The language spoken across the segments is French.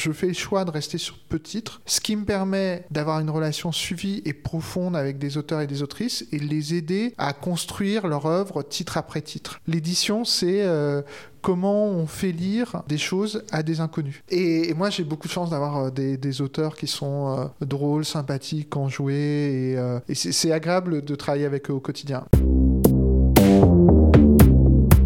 je fais le choix de rester sur peu de titres, ce qui me permet d'avoir une relation suivie et profonde avec des auteurs et des autrices et de les aider à construire leur œuvre titre après titre. L'édition, c'est euh, comment on fait lire des choses à des inconnus. Et, moi, j'ai beaucoup de chance d'avoir euh, des, auteurs qui sont euh, drôles, sympathiques, enjoués, et, et c'est agréable de travailler avec eux au quotidien.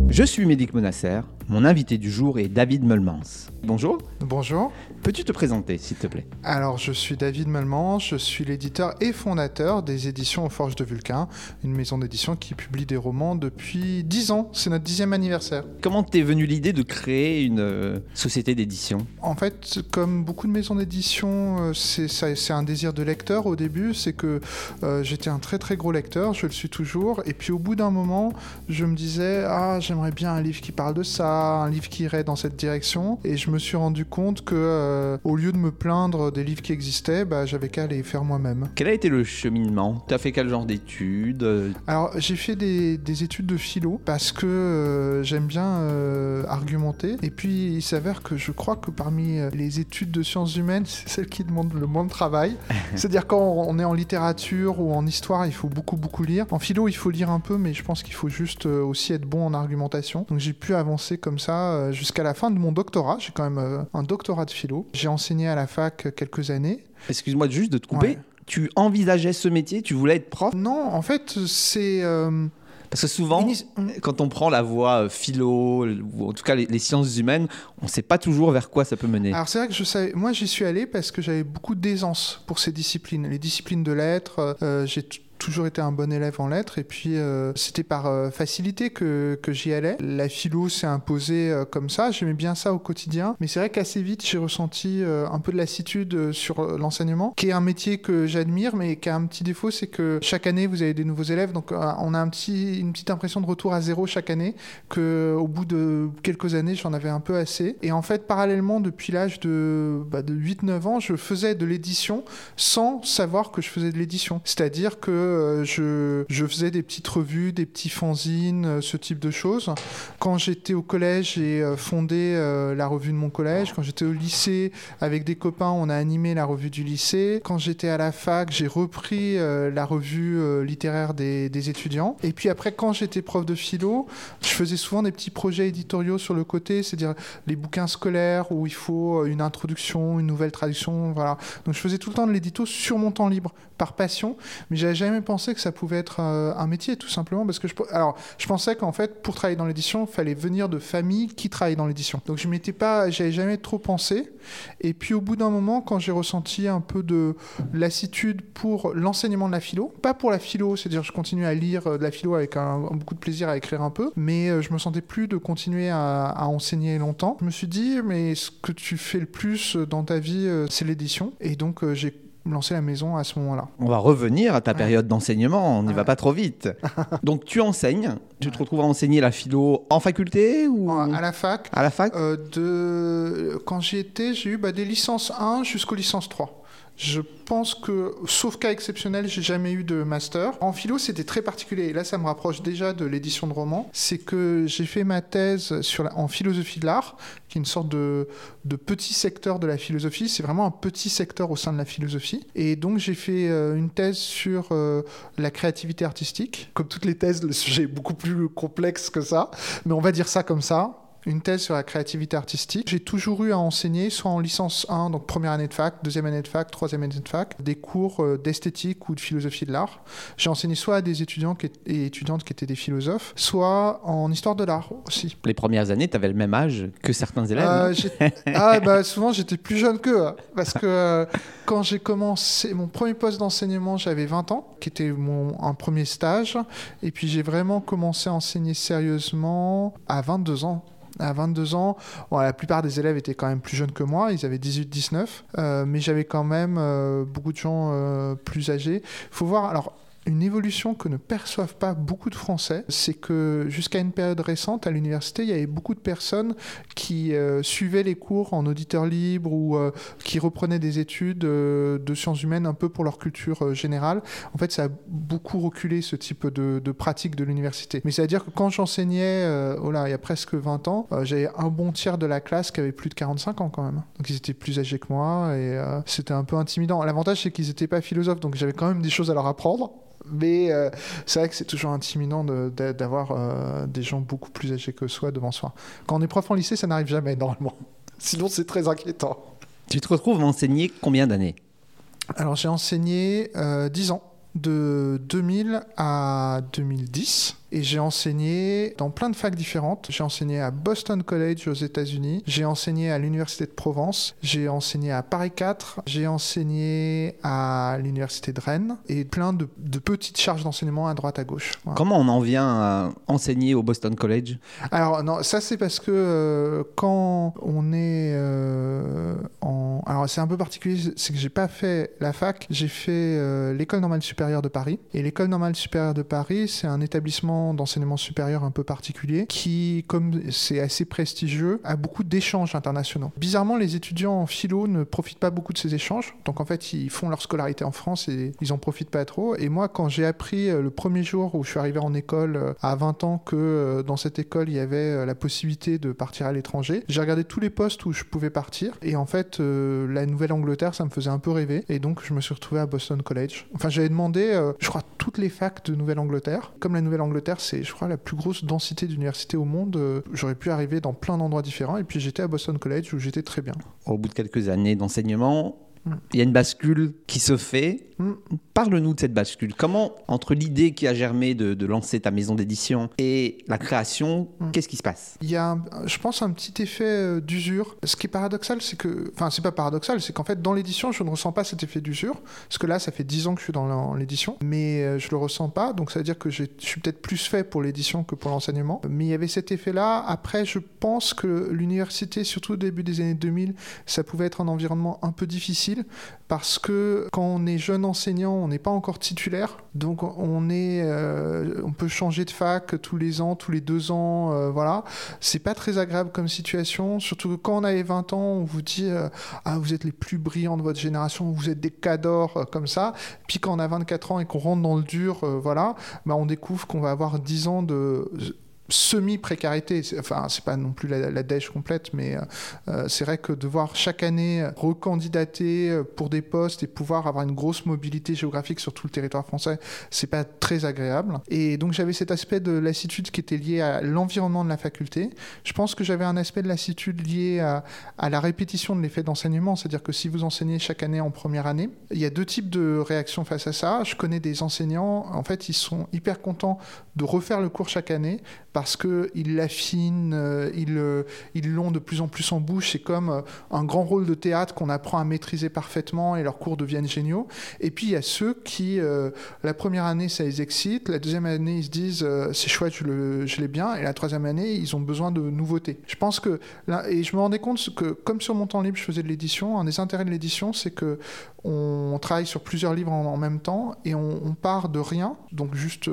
Je suis Médic Monasser. Mon invité du jour est David Meulmans. Bonjour. Bonjour. Peux-tu te présenter, s'il te plaît? Alors, je suis David Meulmans, je suis l'éditeur et fondateur des éditions aux Forges de Vulcain, une maison d'édition qui publie des romans depuis 10 ans. C'est notre dixième anniversaire. Comment t'es venue l'idée de créer une euh, société d'édition? En fait, comme beaucoup de maisons d'édition, euh, c'est un désir de lecteur au début. C'est que euh, j'étais un très très gros lecteur, je le suis toujours. Et puis au bout d'un moment, je me disais, ah, j'aimerais bien un livre qui parle de ça un livre qui irait dans cette direction. Et je me suis rendu compte que, euh, au lieu de me plaindre des livres qui existaient, bah, j'avais qu'à les faire moi-même. Quel a été le cheminement? Tu as fait quel genre d'études? Alors, j'ai fait des, études de philo parce que euh, j'aime bien euh, argumenter. Et puis, il s'avère que je crois que parmi les études de sciences humaines, c'est celle qui demande le moins de travail. C'est-à-dire, quand on est en littérature ou en histoire, il faut beaucoup, beaucoup lire. En philo, il faut lire un peu, mais je pense qu'il faut juste aussi être bon en argumentation. Donc, j'ai pu avancer comme ça euh, jusqu'à la fin de mon doctorat. J'ai quand même euh, un doctorat de philo. J'ai enseigné à la fac quelques années. Excuse-moi juste de te couper. Tu envisageais ce métier? Tu voulais être prof? Non, en fait, c'est... Euh, Parce que souvent, quand on prend la voie philo, ou en tout cas les, sciences humaines, on ne sait pas toujours vers quoi ça peut mener. Alors c'est vrai que je savais, moi j'y suis allé parce que j'avais beaucoup d'aisance pour ces disciplines. Les disciplines de lettres, j'ai toujours été un bon élève en lettres et puis euh, c'était par euh, facilité que, que j'y allais. La philo s'est imposée euh, comme ça, j'aimais bien ça au quotidien, mais c'est vrai qu'assez vite j'ai ressenti un peu de lassitude sur l'enseignement, qui est un métier que j'admire, mais qui a un petit défaut, c'est que chaque année vous avez des nouveaux élèves, donc on a un petit, une petite impression de retour à zéro chaque année, que au bout de quelques années j'en avais un peu assez. Et en fait, parallèlement, depuis l'âge de, bah, de 8-9 ans, je faisais de l'édition sans savoir que je faisais de l'édition. C'est-à-dire que je, je, faisais des petites revues, des petits fanzines, euh, ce type de choses. Quand j'étais au collège, j'ai euh, fondé la revue de mon collège. Quand j'étais au lycée, avec des copains, on a animé la revue du lycée. Quand j'étais à la fac, j'ai repris la revue littéraire des, des, étudiants. Et puis après, quand j'étais prof de philo, je faisais souvent des petits projets éditoriaux sur le côté, c'est-à-dire les bouquins scolaires où il faut une introduction, une nouvelle traduction, voilà. Donc je faisais tout le temps de l'édito sur mon temps libre, par passion, mais j'avais jamais pensé que ça pouvait être euh, un métier, tout simplement, parce que je, alors, pensais qu'en fait, pour travailler dans l'édition, il fallait venir de familles qui travaillent dans l'édition. Donc je m'étais pas, j'avais jamais trop pensé. Et puis au bout d'un moment, quand j'ai ressenti un peu de lassitude pour l'enseignement de la philo, pas pour la philo, c'est-à-dire je continue à lire euh, de la philo avec un, beaucoup de plaisir à écrire un peu, mais euh, je me sentais plus de continuer à, à enseigner longtemps. Je me suis dit, mais ce que tu fais le plus dans ta vie, c'est l'édition. Et donc j'ai lancer la maison à ce moment-là. On va revenir à ta période d'enseignement, on n'y va pas trop vite. Donc tu enseignes, tu te retrouves à enseigner la philo en faculté ou à la fac À la fac euh, de... Quand j'y étais, j'ai eu bah, des licences 1 jusqu'aux licences 3. Je pense que, sauf cas exceptionnel, j'ai jamais eu de master. En philo, c'était très particulier. Et là, ça me rapproche déjà de l'édition de romans. C'est que j'ai fait ma thèse sur en philosophie de l'art, qui est une sorte de, de, petit secteur de la philosophie. C'est vraiment un petit secteur au sein de la philosophie. Et donc, j'ai fait euh, une thèse sur euh, la créativité artistique. Comme toutes les thèses, le sujet est beaucoup plus complexe que ça. Mais on va dire ça comme ça une thèse sur la créativité artistique. J'ai toujours eu à enseigner, soit en licence 1, donc première année de fac, deuxième année de fac, troisième année de fac, des cours euh, d'esthétique ou de philosophie de l'art. J'ai enseigné soit à des étudiants et étudiantes qui étaient des philosophes, soit en histoire de l'art aussi. Les premières années, tu avais le même âge que certains élèves euh, Ah, bah, souvent j'étais plus jeune qu'eux, hein, parce que euh, quand j'ai commencé mon premier poste d'enseignement, j'avais 20 ans, qui était mon un premier stage, et puis j'ai vraiment commencé à enseigner sérieusement à 22 ans à 22 ans. la plupart des élèves étaient quand même plus jeunes que moi, ils avaient 18-19, euh, mais j'avais quand même euh, beaucoup de gens euh, plus âgés. Faut voir, alors une évolution que ne perçoivent pas beaucoup de Français, c'est que jusqu'à une période récente, à l'université, il y avait beaucoup de personnes qui euh, suivaient les cours en auditeur libre ou euh, qui reprenaient des études euh, de sciences humaines un peu pour leur culture générale. En fait, ça a beaucoup reculé ce type de, de pratique de l'université. Mais c'est-à-dire que quand j'enseignais, oh là, il y a presque 20 ans, j'avais un bon tiers de la classe qui avait plus de 45 ans quand même. Donc ils étaient plus âgés que moi et c'était un peu intimidant. L'avantage, c'est qu'ils n'étaient pas philosophes, donc j'avais quand même des choses à leur apprendre. Mais euh, c'est vrai que c'est toujours intimidant d'avoir euh, des gens beaucoup plus âgés que soi devant soi. Quand on est prof en lycée, ça n'arrive jamais normalement. Sinon, c'est très inquiétant. Tu te retrouves à enseigner combien d'années? Alors, j'ai enseigné euh, 10 ans, de 2000 à 2010 et j'ai enseigné dans plein de facs différentes. J'ai enseigné à Boston College aux États-Unis, j'ai enseigné à l'Université de Provence, j'ai enseigné à Paris 4, j'ai enseigné à l'Université de Rennes et plein de, petites charges d'enseignement à droite à gauche. Comment on en vient à enseigner au Boston College? Alors, non, ça c'est parce que euh, quand on est euh, en. Alors, c'est un peu particulier, c'est que j'ai pas fait la fac, j'ai fait euh, l'école normale supérieure de Paris. Et l'école normale supérieure de Paris, c'est un établissement d'enseignement supérieur un peu particulier qui, comme c'est assez prestigieux, a beaucoup d'échanges internationaux. Bizarrement, les étudiants en philo ne profitent pas beaucoup de ces échanges. Donc en fait, ils font leur scolarité en France et ils en profitent pas trop. Et moi, quand j'ai appris euh, le premier jour où je suis arrivé en école euh, à 20 ans que euh, dans cette école, il y avait la possibilité de partir à l'étranger, j'ai regardé tous les postes où je pouvais partir. Et en fait, la Nouvelle-Angleterre, ça me faisait un peu rêver. Et donc, je me suis retrouvé à Boston College. Enfin, j'avais demandé, je crois, toutes les facs de Nouvelle-Angleterre. Comme la Nouvelle-Angleterre, c'est, je crois, la plus grosse densité d'universités au monde. Euh, j'aurais pu arriver dans plein d'endroits différents. Et puis j'étais à Boston College où j'étais très bien. Au bout de quelques années d'enseignement, il y a une bascule qui se fait. Parle-nous de cette bascule. Comment, entre l'idée qui a germé de, lancer ta maison d'édition et la création, qu'est-ce qui se passe? Il y a, je pense, un petit effet euh, d'usure. Ce qui est paradoxal, c'est que. Enfin, c'est pas paradoxal, c'est qu'en fait, dans l'édition, je ne ressens pas cet effet d'usure. Parce que là, ça fait 10 ans que je suis dans l'édition. Mais euh, je le ressens pas. Donc, ça veut dire que je suis peut-être plus fait pour l'édition que pour l'enseignement. Mais il y avait cet effet-là. Après, je pense que l'université, surtout au début des années 2000, ça pouvait être un environnement un peu difficile parce que quand on est jeune enseignant, on n'est pas encore titulaire, donc on est, euh, on peut changer de fac tous les ans, tous les deux ans, euh, voilà. C'est pas très agréable comme situation, surtout quand on avait 20 ans, on vous dit euh, ah vous êtes les plus brillants de votre génération, vous êtes des cadors comme ça. Puis quand on a 24 ans et qu'on rentre dans le dur, voilà, bah on découvre qu'on va avoir 10 ans de semi-précarité. Enfin, c'est pas non plus la, la complète, mais euh, euh, c'est vrai que devoir chaque année recandidater euh, pour des postes et pouvoir avoir une grosse mobilité géographique sur tout le territoire français, c'est pas très agréable. Et donc j'avais cet aspect de lassitude qui était lié à l'environnement de la faculté. Je pense que j'avais un aspect de lassitude lié à, à la répétition de l'effet d'enseignement, c'est-à-dire que si vous enseignez chaque année en première année, il y a deux types de réactions face à ça. Je connais des enseignants, en fait, ils sont hyper contents de refaire le cours chaque année parce qu'ils l'affinent, euh, euh, ils l'ont de plus en plus en bouche. C'est comme euh, un grand rôle de théâtre qu'on apprend à maîtriser parfaitement et leurs cours deviennent géniaux. Et puis il y a ceux qui, la première année, ça les excite, la deuxième année, ils se disent c'est chouette, je l'ai bien, et la troisième année, ils ont besoin de nouveautés. Je pense que, et je me rendais compte que, comme sur mon temps libre, je faisais de l'édition, un des intérêts de l'édition, c'est que on travaille sur plusieurs livres en, même temps et on, part de rien, donc juste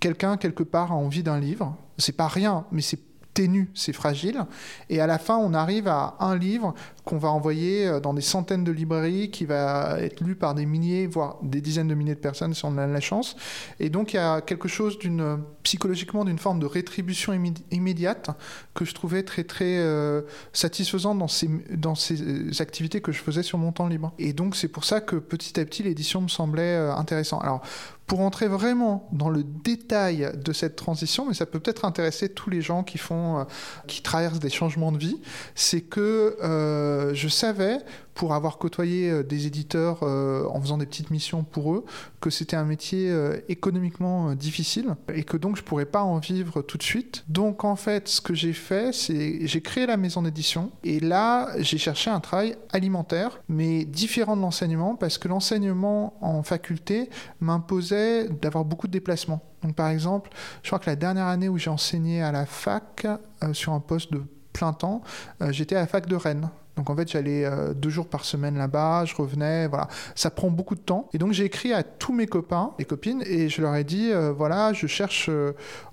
quelqu'un quelque part a envie d'un livre. C'est pas rien, mais c'est ténu, c'est fragile. Et à la fin, on arrive à un livre qu'on va envoyer euh, dans des centaines de librairies, qui va être lu par des milliers, voire des dizaines de milliers de personnes si on a la chance. Et donc, il y a quelque chose d'une psychologiquement d'une forme de rétribution immédiate que je trouvais très très euh, satisfaisant dans ces, dans ces euh, activités que je faisais sur mon temps libre. Et donc, c'est pour ça que petit à petit, l'édition me semblait intéressant. Alors, pour entrer vraiment dans le détail de cette transition, mais ça peut peut-être intéresser tous les gens qui font, euh, qui traversent des changements de vie, c'est que euh, je savais pour avoir côtoyé euh, des éditeurs euh, en faisant des petites missions pour eux, que c'était un métier euh, économiquement difficile et que donc je pourrais pas en vivre tout de suite. Donc en fait, ce que j'ai fait, c'est j'ai créé la maison d'édition et là, j'ai cherché un travail alimentaire, mais différent de l'enseignement parce que l'enseignement en faculté m'imposait d'avoir beaucoup de déplacements. Donc par exemple, je crois que la dernière année où j'ai enseigné à la fac sur un poste de plein temps, j'étais à la fac de Rennes Donc en fait, j'allais deux jours par semaine là-bas, je revenais, voilà. Ça prend beaucoup de temps. Et donc j'ai écrit à tous mes copains et copines et je leur ai dit, voilà, je cherche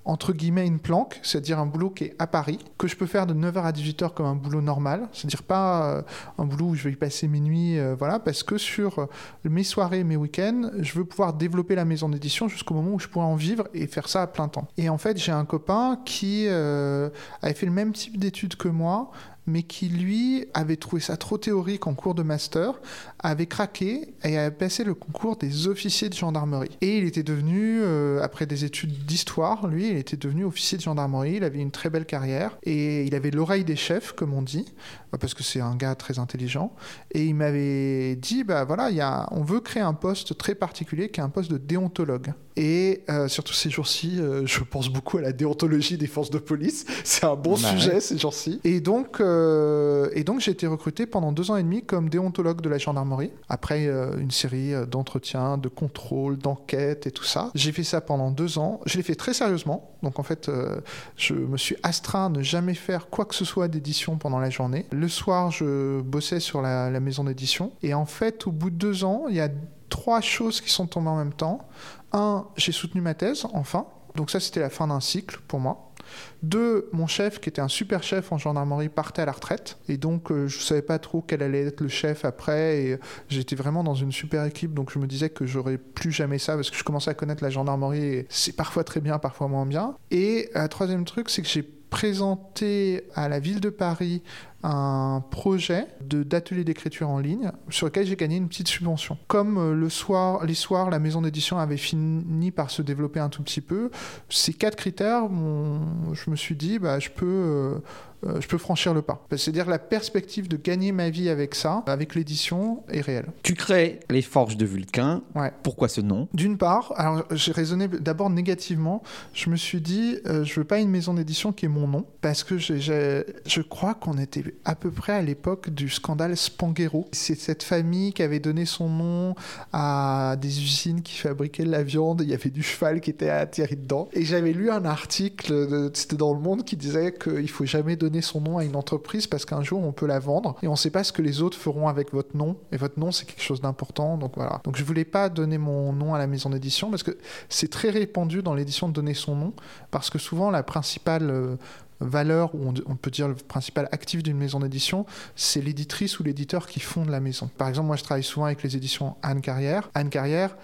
entre guillemets une planque, c'est-à-dire un boulot qui est à Paris, que je peux faire de 9h à 18h comme un boulot normal, c'est-à-dire pas un boulot où je vais y passer minuit, voilà, parce que sur mes soirées, mes week-ends, je veux pouvoir développer la maison d'édition jusqu'au moment où je pourrais en vivre et faire ça à plein temps. Et en fait, j'ai un copain qui euh, avait fait le même type d'études que moi, mais qui lui avait trouvé ça trop théorique en cours de master, avait craqué et avait passé le concours des officiers de gendarmerie. Et il était devenu, euh, après des études d'histoire, lui, il était devenu officier de gendarmerie, il avait une très belle carrière et il avait l'oreille des chefs, comme on dit, parce que c'est un gars très intelligent. Et il m'avait dit, bah voilà, y a, on veut créer un poste très particulier qui est un poste de déontologue. Et euh, surtout ces jours-ci, euh, je pense beaucoup à la déontologie des forces de police. C'est un bon sujet ces jours-ci. Et donc, euh, et donc j'ai été recruté pendant deux ans et demi comme déontologue de la gendarmerie. Après une série d'entretiens, de contrôles, d'enquêtes et tout ça. J'ai fait ça pendant deux ans. Je l'ai fait très sérieusement. Donc en fait, je me suis astreint à ne jamais faire quoi que ce soit d'édition pendant la journée. Le soir, je bossais sur la, maison d'édition. Et en fait, au bout de deux ans, il y a trois choses qui sont tombées en même temps. Un, j'ai soutenu ma thèse, enfin. Donc ça, c'était la fin d'un cycle pour moi. Deux, mon chef, qui était un super chef en gendarmerie, partait à la retraite. Et donc, euh, je savais pas trop quel allait être le chef après. Et j'étais vraiment dans une super équipe. Donc, je me disais que j'aurais plus jamais ça parce que je commençais à connaître la gendarmerie. Et c'est parfois très bien, parfois moins bien. Et un troisième truc, c'est que j'ai présenté à la ville de Paris un projet d'atelier d'écriture en ligne sur lequel j'ai gagné une petite subvention. Comme euh, le soir, les soirs, la maison d'édition avait fini par se développer un tout petit peu, ces quatre critères, je me suis dit, bah, je peux... Euh, euh, je peux franchir le pas. C'est-à-dire la perspective de gagner ma vie avec ça, avec l'édition, est réelle. Tu crées les Forges de Vulcain. Ouais. Pourquoi ce nom? D'une part, alors j'ai raisonné d'abord négativement. Je me suis dit, euh, je veux pas une maison d'édition qui est mon nom, parce que je crois qu'on était à peu près à l'époque du scandale Spanghero. C'est cette famille qui avait donné son nom à des usines qui fabriquaient de la viande. Il y avait du cheval qui était atterri dedans. Et j'avais lu un article, c'était dans Le Monde, qui disait qu'il faut jamais donner son nom à une entreprise parce qu'un jour on peut la vendre et on ne sait pas ce que les autres feront avec votre nom. Et votre nom, c'est quelque chose d'important. Donc voilà. Donc je voulais pas donner mon nom à la maison d'édition parce que c'est très répandu dans l'édition de donner son nom parce que souvent la principale euh, valeur, ou on, peut dire le principal actif d'une maison d'édition, c'est l'éditrice ou l'éditeur qui fonde la maison. Par exemple, moi je travaille souvent avec les éditions Anne Carrière. Anne Carrière,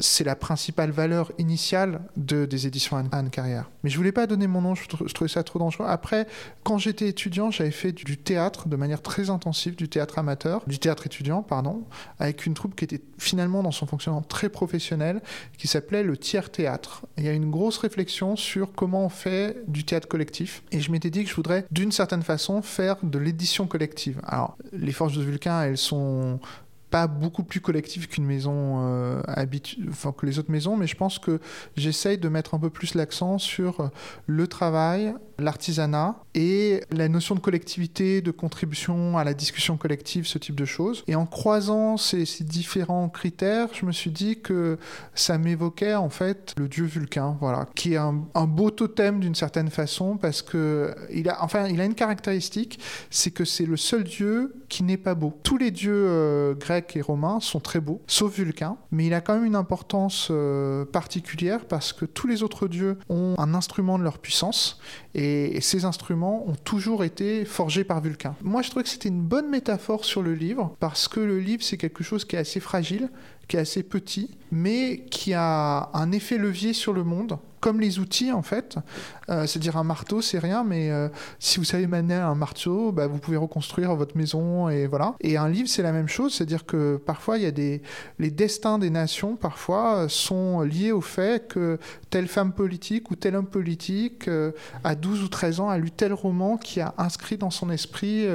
c'est la principale valeur initiale de, des éditions Anne, Carrière. Mais je voulais pas donner mon nom, je, trouvais ça trop dangereux. Après, quand j'étais étudiant, j'avais fait du, théâtre de manière très intensive, du théâtre amateur, du théâtre étudiant, pardon, avec une troupe qui était finalement dans son fonctionnement très professionnel, qui s'appelait le tiers théâtre. Il y a une grosse réflexion sur comment on fait du théâtre collectif. Et je m'étais dit que je voudrais, d'une certaine façon, faire de l'édition collective. Alors, les forces de Vulcain, elles sont pas beaucoup plus collectif qu'une maison euh, enfin que les autres maisons, mais je pense que j'essaye de mettre un peu plus l'accent sur le travail, l'artisanat et la notion de collectivité, de contribution à la discussion collective, ce type de choses. Et en croisant ces, différents critères, je me suis dit que ça m'évoquait en fait le dieu Vulcain, voilà, qui est un, beau totem d'une certaine façon parce que il a, enfin, il a une caractéristique, c'est que c'est le seul dieu qui n'est pas beau. Tous les dieux euh, grecs et romains sont très beaux, sauf Vulcain, mais il a quand même une importance euh, particulière parce que tous les autres dieux ont un instrument de leur puissance et, ces instruments ont toujours été forgés par Vulcain. Moi, je trouvais que c'était une bonne métaphore sur le livre parce que le livre, c'est quelque chose qui est assez fragile, qui est assez petit, mais qui a un effet levier sur le monde comme les outils en fait. Euh, c'est-à-dire un marteau, c'est rien, mais euh, si vous savez manier un marteau, bah, vous pouvez reconstruire votre maison et voilà. Et un livre, c'est la même chose, c'est-à-dire que parfois il y a des les destins des nations parfois euh, sont liés au fait que telle femme politique ou tel homme politique à 12 ou 13 ans a lu tel roman qui a inscrit dans son esprit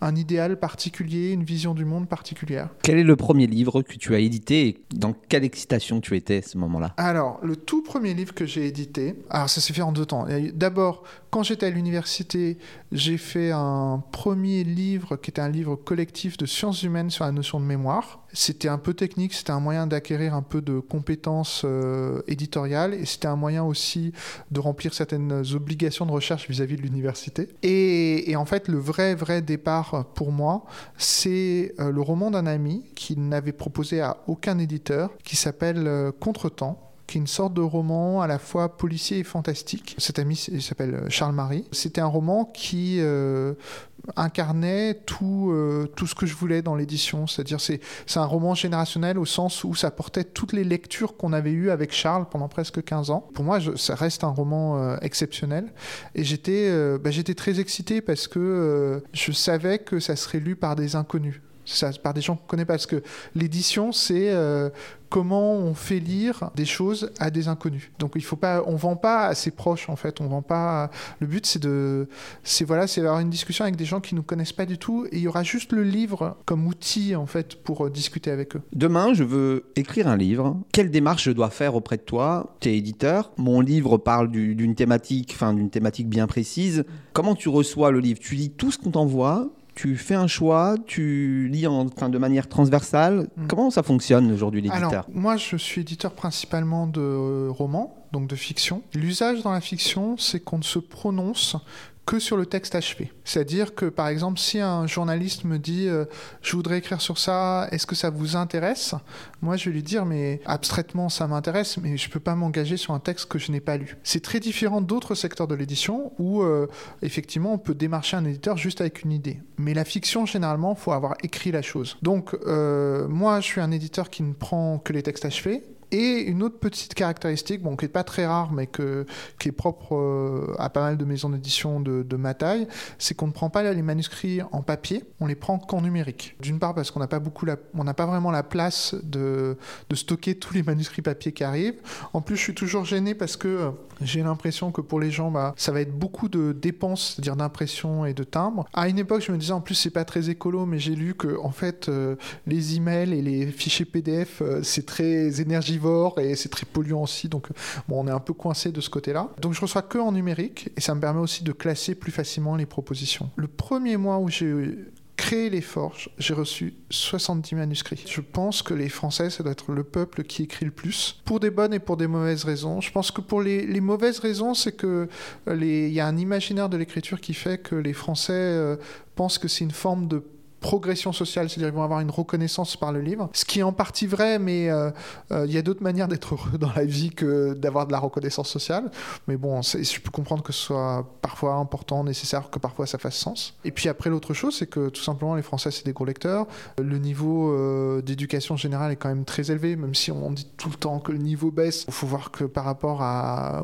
un idéal particulier, une vision du monde particulière. Quel est le premier livre que tu as édité et dans quelle excitation tu étais à ce moment-là Alors, le tout premier livre que j'ai édité. Alors, ça s'est fait en deux temps. D'abord, quand j'étais à l'université, j'ai fait un premier livre qui était un livre collectif de sciences humaines sur la notion de mémoire. C'était un peu technique, c'était un moyen d'acquérir un peu de compétences euh, éditoriales et c'était un moyen aussi de remplir certaines obligations de recherche vis-à-vis de l'université. Et, en fait, le vrai, vrai départ pour moi, c'est euh, le roman d'un ami qui n'avait proposé à aucun éditeur, qui s'appelle euh, Contretemps qui est une sorte de roman à la fois policier et fantastique. Cet ami s'appelle euh, Charles Marie. C'était un roman qui euh, incarnait tout, euh, tout ce que je voulais dans l'édition. C'est-à-dire c'est c'est un roman générationnel au sens où ça portait toutes les lectures qu'on avait eues avec Charles pendant presque 15 ans. Pour moi, ça reste un roman exceptionnel. Et j'étais bah, j'étais très excité parce que je savais que ça serait lu par des inconnus. Par des gens qu'on ne connaît pas. Parce que l'édition, c'est comment on fait lire des choses à des inconnus. Donc il faut pas, on vend pas à ses proches en fait, on vend pas. Le but c'est de, voilà, c'est d'avoir une discussion avec des gens qui nous connaissent pas du tout et il y aura juste le livre comme outil en fait pour euh, discuter avec eux. Demain, je veux écrire un livre. Quelle démarche je dois faire auprès de toi Tu es éditeur. Mon livre parle d'une thématique, enfin d'une thématique bien précise. Comment tu reçois le livre? Tu lis tout ce qu'on t'envoie tu fais un choix, tu lis en, de manière transversale. Mm. Comment ça fonctionne aujourd'hui l'éditeur Moi, je suis éditeur principalement de romans, donc de fiction. L'usage dans la fiction, c'est qu'on ne se prononce que sur le texte achevé. C'est-à-dire que, par exemple, si un journaliste me dit euh, je voudrais écrire sur ça, est-ce que ça vous intéresse? Moi, je vais lui dire mais abstraitement, ça m'intéresse, mais je peux pas m'engager sur un texte que je n'ai pas lu. C'est très différent d'autres secteurs de l'édition où, euh, effectivement, on peut démarcher un éditeur juste avec une idée. Mais la fiction, généralement, faut avoir écrit la chose. Donc, euh, moi, je suis un éditeur qui ne prend que les textes achevés et une autre petite caractéristique, bon, qui n'est pas très rare, mais qui est propre euh, à pas mal de maisons d'édition de, ma taille, c'est qu'on ne prend pas les manuscrits en papier, on les prend qu'en numérique. D'une part parce qu'on n'a pas pas vraiment la place de, de, stocker tous les manuscrits papier qui arrivent. En plus, je suis toujours gêné parce que euh, j'ai l'impression que pour les gens, bah, ça va être beaucoup de dépenses, c'est-à-dire d'impression et de timbre. À une époque, je me disais en plus c'est pas très écolo, mais j'ai lu que en fait euh, les emails et les fichiers PDF c'est très énergivore et c'est très polluant aussi. Donc, bon, on est un peu coincé de ce côté-là. Donc, je reçois que en numérique et ça me permet aussi de classer plus facilement les propositions. Le premier mois où j'ai créé les forges, j'ai reçu 70 manuscrits. Je pense que les Français, ça doit être le peuple qui écrit le plus, pour des bonnes et pour des mauvaises raisons. Je pense que pour les, mauvaises raisons, c'est que il y a un imaginaire de l'écriture qui fait que les Français euh, pensent que c'est une forme de progression sociale, c'est-à-dire qu'ils vont avoir une reconnaissance par le livre, ce qui est en partie vrai, mais euh, euh, il y a d'autres manières d'être heureux dans la vie que d'avoir de la reconnaissance sociale. Mais bon, je peux comprendre que ce soit parfois important, nécessaire, que parfois ça fasse sens. Et puis après, l'autre chose, c'est que tout simplement, les Français, c'est des gros lecteurs. Le niveau euh, d'éducation générale est quand même très élevé, même si on dit tout le temps que le niveau baisse. Il faut voir que par rapport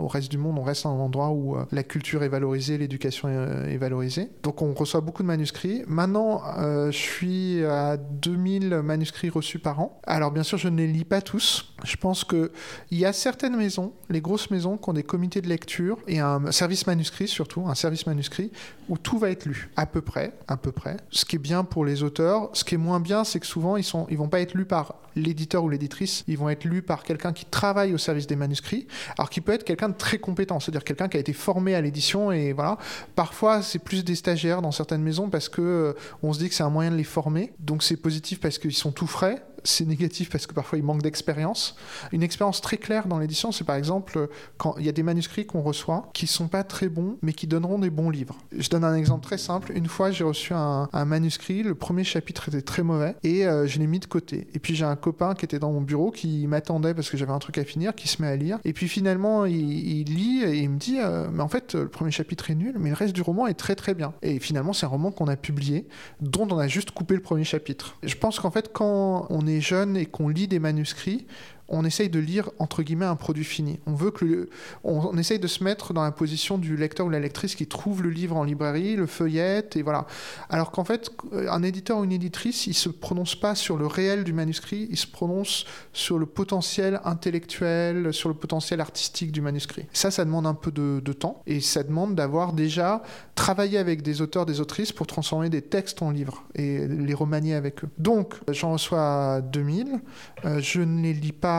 au reste du monde, on reste à un endroit où la culture est valorisée, l'éducation est, valorisée. Donc on reçoit beaucoup de manuscrits. Maintenant, je suis à 2000 manuscrits reçus par an. Alors bien sûr, je ne les lis pas tous. Je pense qu'il y a certaines maisons, les grosses maisons, qui ont des comités de lecture et un service manuscrit surtout, un service manuscrit où tout va être lu, à peu près, à peu près. Ce qui est bien pour les auteurs. Ce qui est moins bien, c'est que souvent, ils sont, ils vont pas être lus par l'éditeur ou l'éditrice, ils vont être lus par quelqu'un qui travaille au service des manuscrits, alors qui peut être quelqu'un de très compétent, c'est-à-dire quelqu'un qui a été formé à l'édition et voilà. Parfois, c'est plus des stagiaires dans certaines maisons parce que euh, on se dit que c'est un moyen de les former, donc c'est positif parce qu'ils sont tout frais c'est négatif parce que parfois il manque d'expérience. Une expérience très claire dans l'édition, c'est par exemple quand il y a des manuscrits qu'on reçoit qui sont pas très bons, mais qui donneront des bons livres. Je donne un exemple très simple. Une fois, j'ai reçu un, manuscrit, le premier chapitre était très mauvais et euh, je l'ai mis de côté. Et puis j'ai un copain qui était dans mon bureau qui m'attendait parce que j'avais un truc à finir, qui se met à lire. Et puis finalement, il, lit et il me dit, euh, mais en fait, le premier chapitre est nul, mais le reste du roman est très très bien. Et finalement, c'est un roman qu'on a publié, dont on a juste coupé le premier chapitre. Je pense qu'en fait, quand on est jeune et qu'on lit des manuscrits, on essaye de lire entre guillemets un produit fini. On veut que on, essaye de se mettre dans la position du lecteur ou la lectrice qui trouve le livre en librairie, le feuillette et voilà. Alors qu'en fait, un éditeur ou une éditrice, il se prononce pas sur le réel du manuscrit, il se prononce sur le potentiel intellectuel, sur le potentiel artistique du manuscrit. Ça, ça demande un peu de, temps et ça demande d'avoir déjà travaillé avec des auteurs, des autrices pour transformer des textes en livres et les remanier avec eux. Donc, j'en reçois 2000. Euh, je ne les lis pas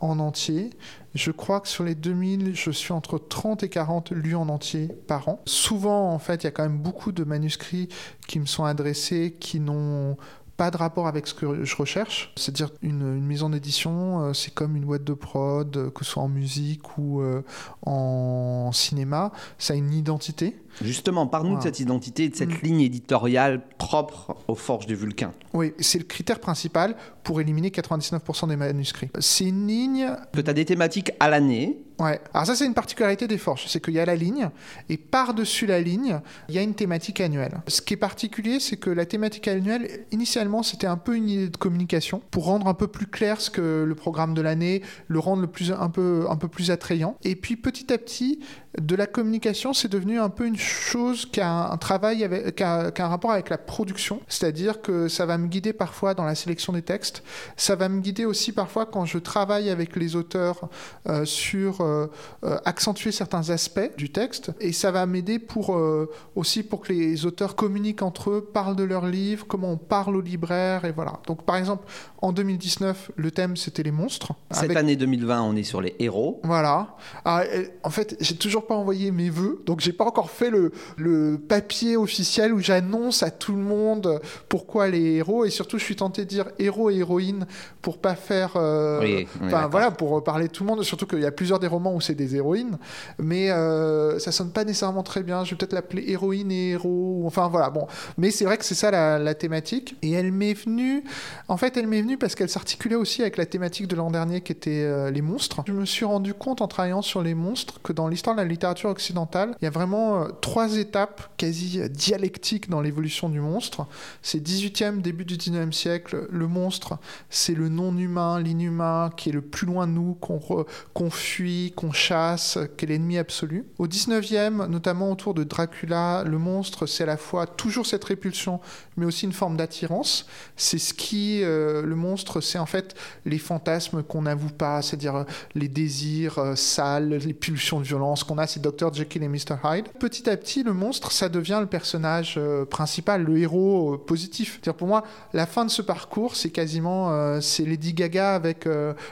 en entier. Je crois que sur les 2000, je suis entre 30 et 40 lus en entier par an. Souvent, en fait, il y a quand même beaucoup de manuscrits qui me sont adressés qui n'ont pas de rapport avec ce que je recherche. C'est-à-dire une, maison d'édition, euh, c'est comme une boîte de prod, euh, que ce soit en musique ou euh, en cinéma, ça a une identité. Justement, parle-nous de cette identité de cette mm. ligne éditoriale propre aux forges du Vulcain. Oui, c'est le critère principal pour éliminer 99% des manuscrits. C'est une ligne... Que tu as des thématiques à l'année. Ouais. Alors ça, c'est une particularité des forges, c'est qu'il y a la ligne, et par-dessus la ligne, il y a une thématique annuelle. Ce qui est particulier, c'est que la thématique annuelle, initialement, c'était un peu une idée de communication, pour rendre un peu plus clair ce que le programme de l'année, le rendre le plus, un, peu, un peu plus attrayant. Et puis petit à petit, de la communication, c'est devenu un peu une chose qui a un travail, avec, qui, a, un rapport avec la production. C'est-à-dire que ça va me guider parfois dans la sélection des textes. Ça va me guider aussi parfois quand je travaille avec les auteurs euh, sur euh, euh, accentuer certains aspects du texte. Et ça va m'aider pour, aussi pour que les auteurs communiquent entre eux, parlent de leurs livres, comment on parle aux libraires. Et voilà. Donc par exemple, en 2019, le thème c'était les monstres. Cette année 2020, on est sur les héros. Voilà. Ah, en fait, j'ai toujours pas envoyé mes vœux, donc j'ai pas encore fait le, le papier officiel où j'annonce à tout le monde pourquoi les héros. Et surtout, je suis tenté de dire héros et héroïnes pour pas faire. Euh, voilà, pour parler de tout le monde. Surtout qu'il y a plusieurs des romans où c'est des héroïnes, mais euh, ça sonne pas nécessairement très bien. Je vais peut-être l'appeler héroïne et héros. Enfin voilà, bon. Mais c'est vrai que c'est ça la, la thématique. Et elle m'est venue. En fait, elle m'est venue parce qu'elle s'articulait aussi avec la thématique de l'an dernier qui était euh, les monstres. Je me suis rendu compte en travaillant sur les monstres que dans l'histoire de la littérature occidentale, il y a vraiment euh, trois étapes quasi dialectiques dans l'évolution du monstre. C'est 18e, début du 19e siècle. Le monstre, c'est le non-humain, l'inhumain qui est le plus loin de nous, qu'on fuit, qu'on chasse, qui est l'ennemi absolu. Au 19e, notamment autour de Dracula, le monstre, c'est à la fois toujours cette répulsion, mais aussi une forme d'attirance. C'est ce qui, euh, le monstre, c'est en fait les fantasmes qu'on n'avoue pas, c'est-à-dire euh, les désirs euh, sales, les pulsions de violence qu'on a, c'est Dr. Jekyll et Mr. Hyde. Petit à petit, le monstre, ça devient le personnage principal, le héros positif. C'est-à-dire pour moi, la fin de ce parcours, c'est quasiment, c'est Lady Gaga avec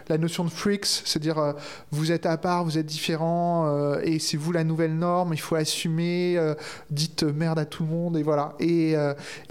la notion de freaks, c'est-à-dire vous êtes à part, vous êtes différent, et c'est vous la nouvelle norme, il faut assumer, dites merde à tout le monde, et voilà. Et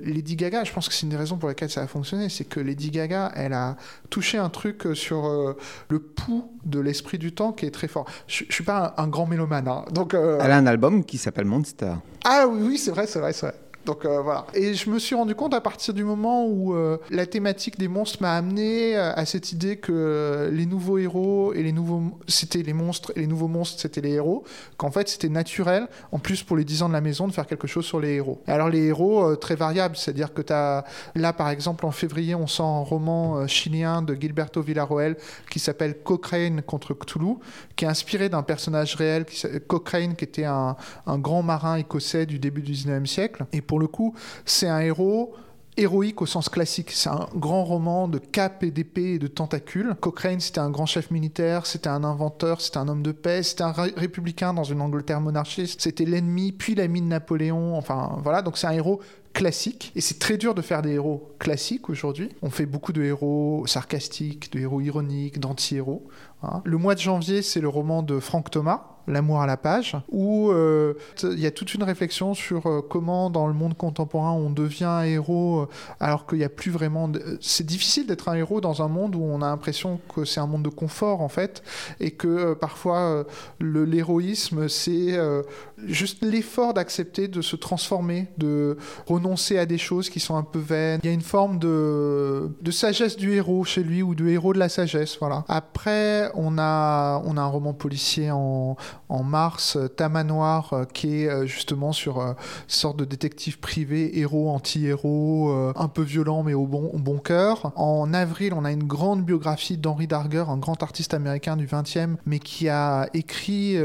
Lady Gaga, je pense que c'est une des raisons pour lesquelles ça a fonctionné, c'est que Lady Gaga, elle a touché un truc sur euh, le pouls de l'esprit du temps qui est très fort. Je, ne suis pas un, grand mélomane, hein, donc. Euh, elle a un album qui s'appelle Monster. Ah oui, oui, c'est vrai, c'est vrai, c'est vrai. Donc euh, voilà. Et je me suis rendu compte à partir du moment où euh, la thématique des monstres m'a amené euh, à cette idée que les nouveaux héros et les nouveaux c'était les monstres et les nouveaux monstres c'était les héros, qu'en fait c'était naturel en plus pour les 10 ans de la maison de faire quelque chose sur les héros. alors les héros très variables, c'est-à-dire que tu as là par exemple en février, on sent un roman chilien de Gilberto Villarroel qui s'appelle Cochrane contre Cthulhu, qui est inspiré d'un personnage réel Cochrane qui était un, un grand marin écossais du début du 19e siècle et pour le coup, c'est un héros héroïque au sens classique. C'est un grand roman de cap et d'épée et de tentacules. Cochrane, c'était un grand chef militaire, c'était un inventeur, c'était un homme de paix, c'était un républicain dans une Angleterre monarchiste, c'était l'ennemi, puis l'ami de Napoléon. Enfin, voilà, donc c'est un héros classique. Et c'est très dur de faire des héros classiques aujourd'hui. On fait beaucoup de héros sarcastiques, de héros ironiques, d'anti-héros. Hein. Le mois de janvier, c'est le roman de Frank Thomas, L'amour à la page, où euh, il y a toute une réflexion sur euh, comment dans le monde contemporain on devient un héros euh, alors qu'il n'y a plus vraiment... C'est difficile d'être un héros dans un monde où on a l'impression que c'est un monde de confort en fait, et que parfois l'héroïsme c'est juste l'effort d'accepter de se transformer, de renoncer à des choses qui sont un peu vaines. Il y a une forme de, sagesse du héros chez lui ou du héros de la sagesse, voilà. Après, on a, on a un roman policier en, en mars, Tamanoir, euh, qui est euh, justement sur une euh, sorte de détective privé, héros, anti-héros, un peu violent mais au bon, bon cœur. En avril, on a une grande biographie d'Henry Darger, un grand artiste américain du 20e, mais qui a écrit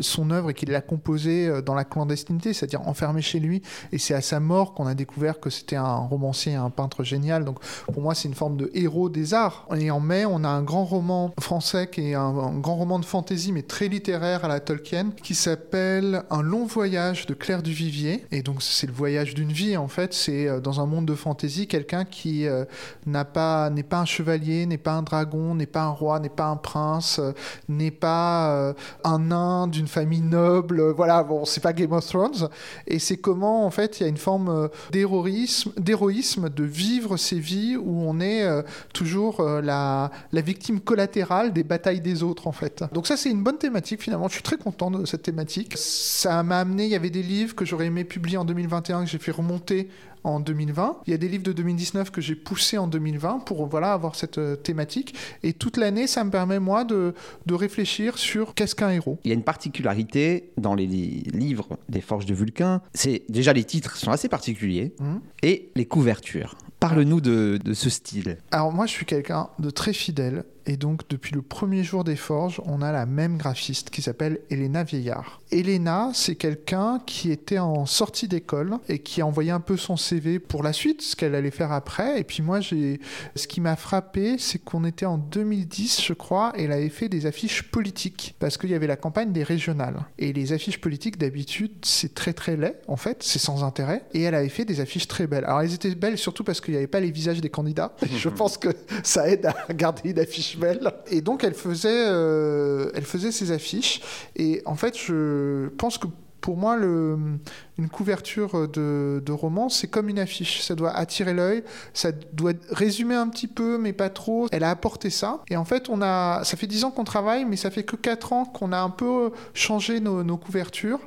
son œuvre et qui l'a composée vivait dans la clandestinité, c'est-à-dire enfermé chez lui. Et c'est à sa mort qu'on a découvert que c'était un romancier, un peintre génial. Donc pour moi, c'est une forme de héros des arts. Et en mai, on a un grand roman français qui est un, grand roman de fantaisie, mais très littéraire à la Tolkien, qui s'appelle Un long voyage de Claire Duvivier. Et donc c'est le voyage d'une vie en fait. C'est dans un monde de fantaisie quelqu'un qui pas n'est pas un chevalier, n'est pas un dragon, n'est pas un roi, n'est pas un prince, euh, n'est pas euh, un nain d'une famille noble. Euh, bon, c'est pas Game of Thrones. Et c'est comment, en fait, il y a une forme d'héroïsme, d'héroïsme, de vivre ces vies où on est toujours la, la victime collatérale des batailles des autres, en fait. Donc ça, c'est une bonne thématique, finalement. Je suis très content de cette thématique. Ça m'a amené, il y avait des livres que j'aurais aimé publier en 2021, que j'ai fait remonter en 2020. Il y a des livres de 2019 que j'ai poussés en 2020 pour voilà, avoir cette euh, thématique. Et toute l'année, ça me permet, moi, de, de réfléchir sur qu'est-ce qu'un héros. Il y a une particularité dans les livres des Forges de Vulcain. C'est déjà les titres sont assez particuliers mmh. et les couvertures. Parle-nous de, de, ce style. Alors moi, je suis quelqu'un de très fidèle. Et donc, depuis le premier jour des forges, on a la même graphiste qui s'appelle Elena Vieillard. Elena, c'est quelqu'un qui était en sortie d'école et qui a envoyé un peu son CV pour la suite, ce qu'elle allait faire après. Et puis moi, j'ai, ce qui m'a frappé, c'est qu'on était en 2010, je crois, et elle avait fait des affiches politiques parce qu'il y avait la campagne des régionales. Et les affiches politiques, d'habitude, c'est très très laid, en fait, c'est sans intérêt. Et elle avait fait des affiches très belles. Alors, elles étaient belles surtout parce qu'il n'y avait pas les visages des candidats. je pense que ça aide à garder une affiche Et donc, elle faisait, euh, elle faisait ses affiches. Et en fait, je pense que pour moi, le, une couverture de, de roman, c'est comme une affiche. Ça doit attirer l'œil, ça doit résumer un petit peu, mais pas trop. Elle a apporté ça. Et en fait, on a, ça fait 10 ans qu'on travaille, mais ça fait que 4 ans qu'on a un peu changé nos, couvertures.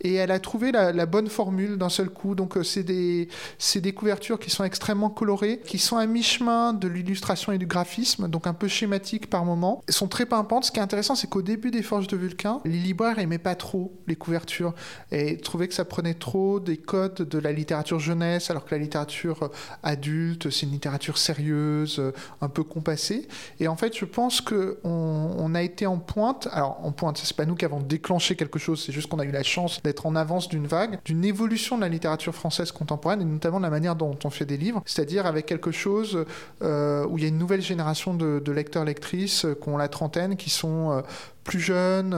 Et elle a trouvé la, bonne formule d'un seul coup. Donc, euh, c'est des, des couvertures qui sont extrêmement colorées, qui sont à mi-chemin de l'illustration et du graphisme, donc un peu schématiques par moment. Elles sont très pimpantes. Ce qui est intéressant, c'est qu'au début des Forges de Vulcain, les libraires aimaient pas trop les couvertures et trouvaient que ça prenait trop des codes de la littérature jeunesse, alors que la littérature euh, adulte, c'est une littérature sérieuse, euh, un peu compassée. Et en fait, je pense qu'on on a été en pointe. Alors, en pointe, c'est pas nous qui avons déclenché quelque chose, c'est juste qu'on a eu la chance d'être en avance d'une vague, d'une évolution de la littérature française contemporaine, et notamment de la manière dont on fait des livres, c'est-à-dire avec quelque chose euh, où il y a une nouvelle génération de, lecteurs-lectrices qui ont la trentaine, qui sont plus jeunes,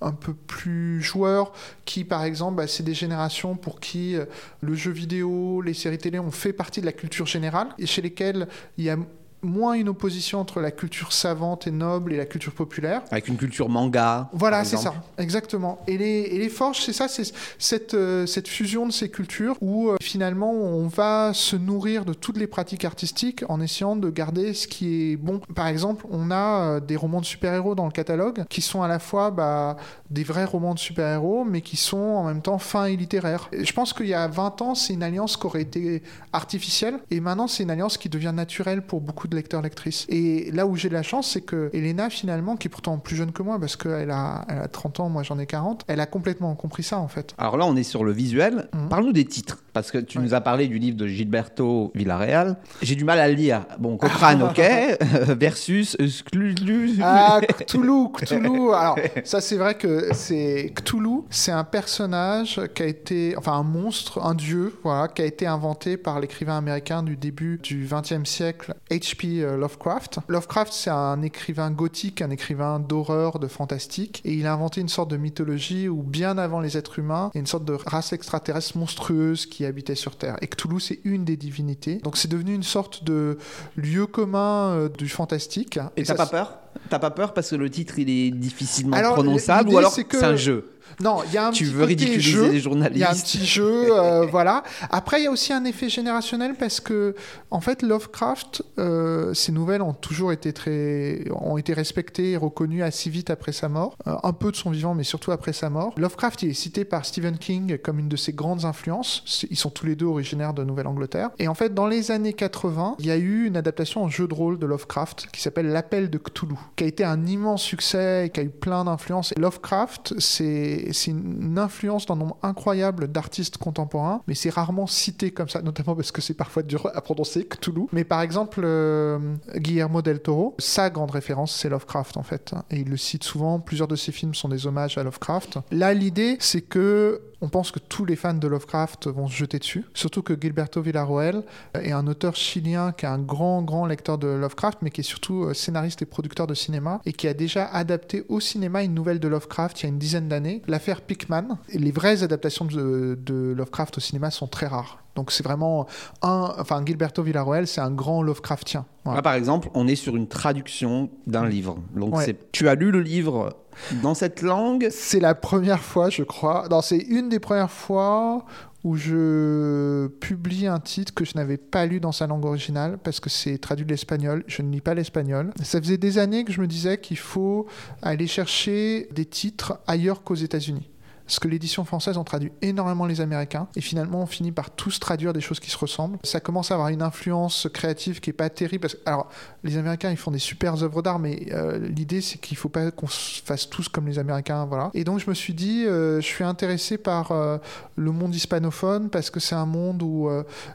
un peu plus joueurs, qui par exemple, bah, c'est des générations pour qui euh, le jeu vidéo, les séries télé ont fait partie de la culture générale, et chez lesquelles il y a moins une opposition entre la culture savante et noble et la culture populaire. Avec une culture manga. Voilà, c'est ça, exactement. Et les, et les forges, c'est ça, c'est cette, euh, cette fusion de ces cultures où euh, finalement on va se nourrir de toutes les pratiques artistiques en essayant de garder ce qui est bon. Par exemple, on a euh, des romans de super-héros dans le catalogue qui sont à la fois bah, des vrais romans de super-héros, mais qui sont en même temps fins et littéraires. Et je pense qu'il y a 20 ans, c'est une alliance qui aurait été artificielle, et maintenant c'est une alliance qui devient naturelle pour beaucoup de lecteurs, lectrices. Et là où j'ai de la chance, c'est que Elena, finalement, qui est pourtant plus jeune que moi, parce qu'elle a, elle a 30 ans, moi j'en ai 40, elle a complètement compris ça, en fait. Alors là, on est sur le visuel. Mhm. Parle-nous des titres, parce que tu nous as parlé du livre de Gilberto Villarreal. J'ai du mal à le lire. Bon, Cochrane, ok, versus Cthulhu. Ah, Cthulhu, Cthulhu. Alors, ça, c'est vrai que c'est Cthulhu, c'est un personnage qui a été, enfin, un monstre, un dieu, voilà, qui a été inventé par l'écrivain américain du début du XXe siècle, H.P. Euh, Lovecraft. Lovecraft, c'est un écrivain gothique, un écrivain d'horreur, de fantastique, et il a inventé une sorte de mythologie où, bien avant les êtres humains, il y a une sorte de race extraterrestre monstrueuse qui habitait sur Terre. Et Cthulhu, c'est une des divinités. Donc c'est devenu une sorte de lieu commun euh, du fantastique. Et t'as pas peur? T'as pas peur parce que le titre il est difficilement prononçable ou alors c'est un jeu? Non, il y a un tu petit veux ridiculiser les journalistes. Il y a un petit jeu, euh, voilà. Après, il y a aussi un effet générationnel parce que, en fait, Lovecraft, euh, ses nouvelles ont toujours été très, ont été respectées et reconnues assez vite après sa mort, euh, un peu de son vivant, mais surtout après sa mort. Lovecraft, il est cité par Stephen King comme une de ses grandes influences. Ils sont tous les deux originaires de Nouvelle-Angleterre. Et en fait, dans les années 80, il y a eu une adaptation en jeu de rôle de Lovecraft qui s'appelle L'appel de Cthulhu, qui a été un immense succès et qui a eu plein d'influences. Lovecraft, c'est c'est une influence d'un nombre incroyable d'artistes contemporains, mais c'est rarement cité comme ça, notamment parce que c'est parfois dur à prononcer, Cthulhu. Mais par exemple, euh, Guillermo del Toro, sa grande référence, c'est Lovecraft en fait. Et il le cite souvent, plusieurs de ses films sont des hommages à Lovecraft. Là, l'idée, c'est que on pense que tous les fans de Lovecraft vont se jeter dessus. Surtout que Gilberto Villarroel est un auteur chilien qui est un grand, grand lecteur de Lovecraft, mais qui est surtout euh, scénariste et producteur de cinéma, et qui a déjà adapté au cinéma une nouvelle de Lovecraft il y a une dizaine d'années, l'affaire Pickman. les vraies adaptations de, Lovecraft au cinéma sont très rares. Donc c'est vraiment un... Enfin, Gilberto Villarroel, c'est un grand Lovecraftien. par exemple, on est sur une traduction d'un livre. Donc tu as lu le livre dans cette langue? C'est la première fois, je crois. c'est une des premières fois où je publie un titre que je n'avais pas lu dans sa langue originale parce que c'est traduit de l'espagnol. Je ne lis pas l'espagnol. Ça faisait des années que je me disais qu'il faut aller chercher des titres ailleurs qu'aux États-Unis. Parce que l'édition française en traduit énormément les Américains et finalement on finit par tous traduire des choses qui se ressemblent. Ça commence à avoir une influence créative qui est pas terrible. Parce que, alors les Américains ils font des super œuvres d'art, mais euh, l'idée c'est qu'il faut pas qu'on fasse tous comme les Américains, voilà. Et donc je me suis dit, euh, je suis intéressé par euh, le monde hispanophone parce que c'est un monde où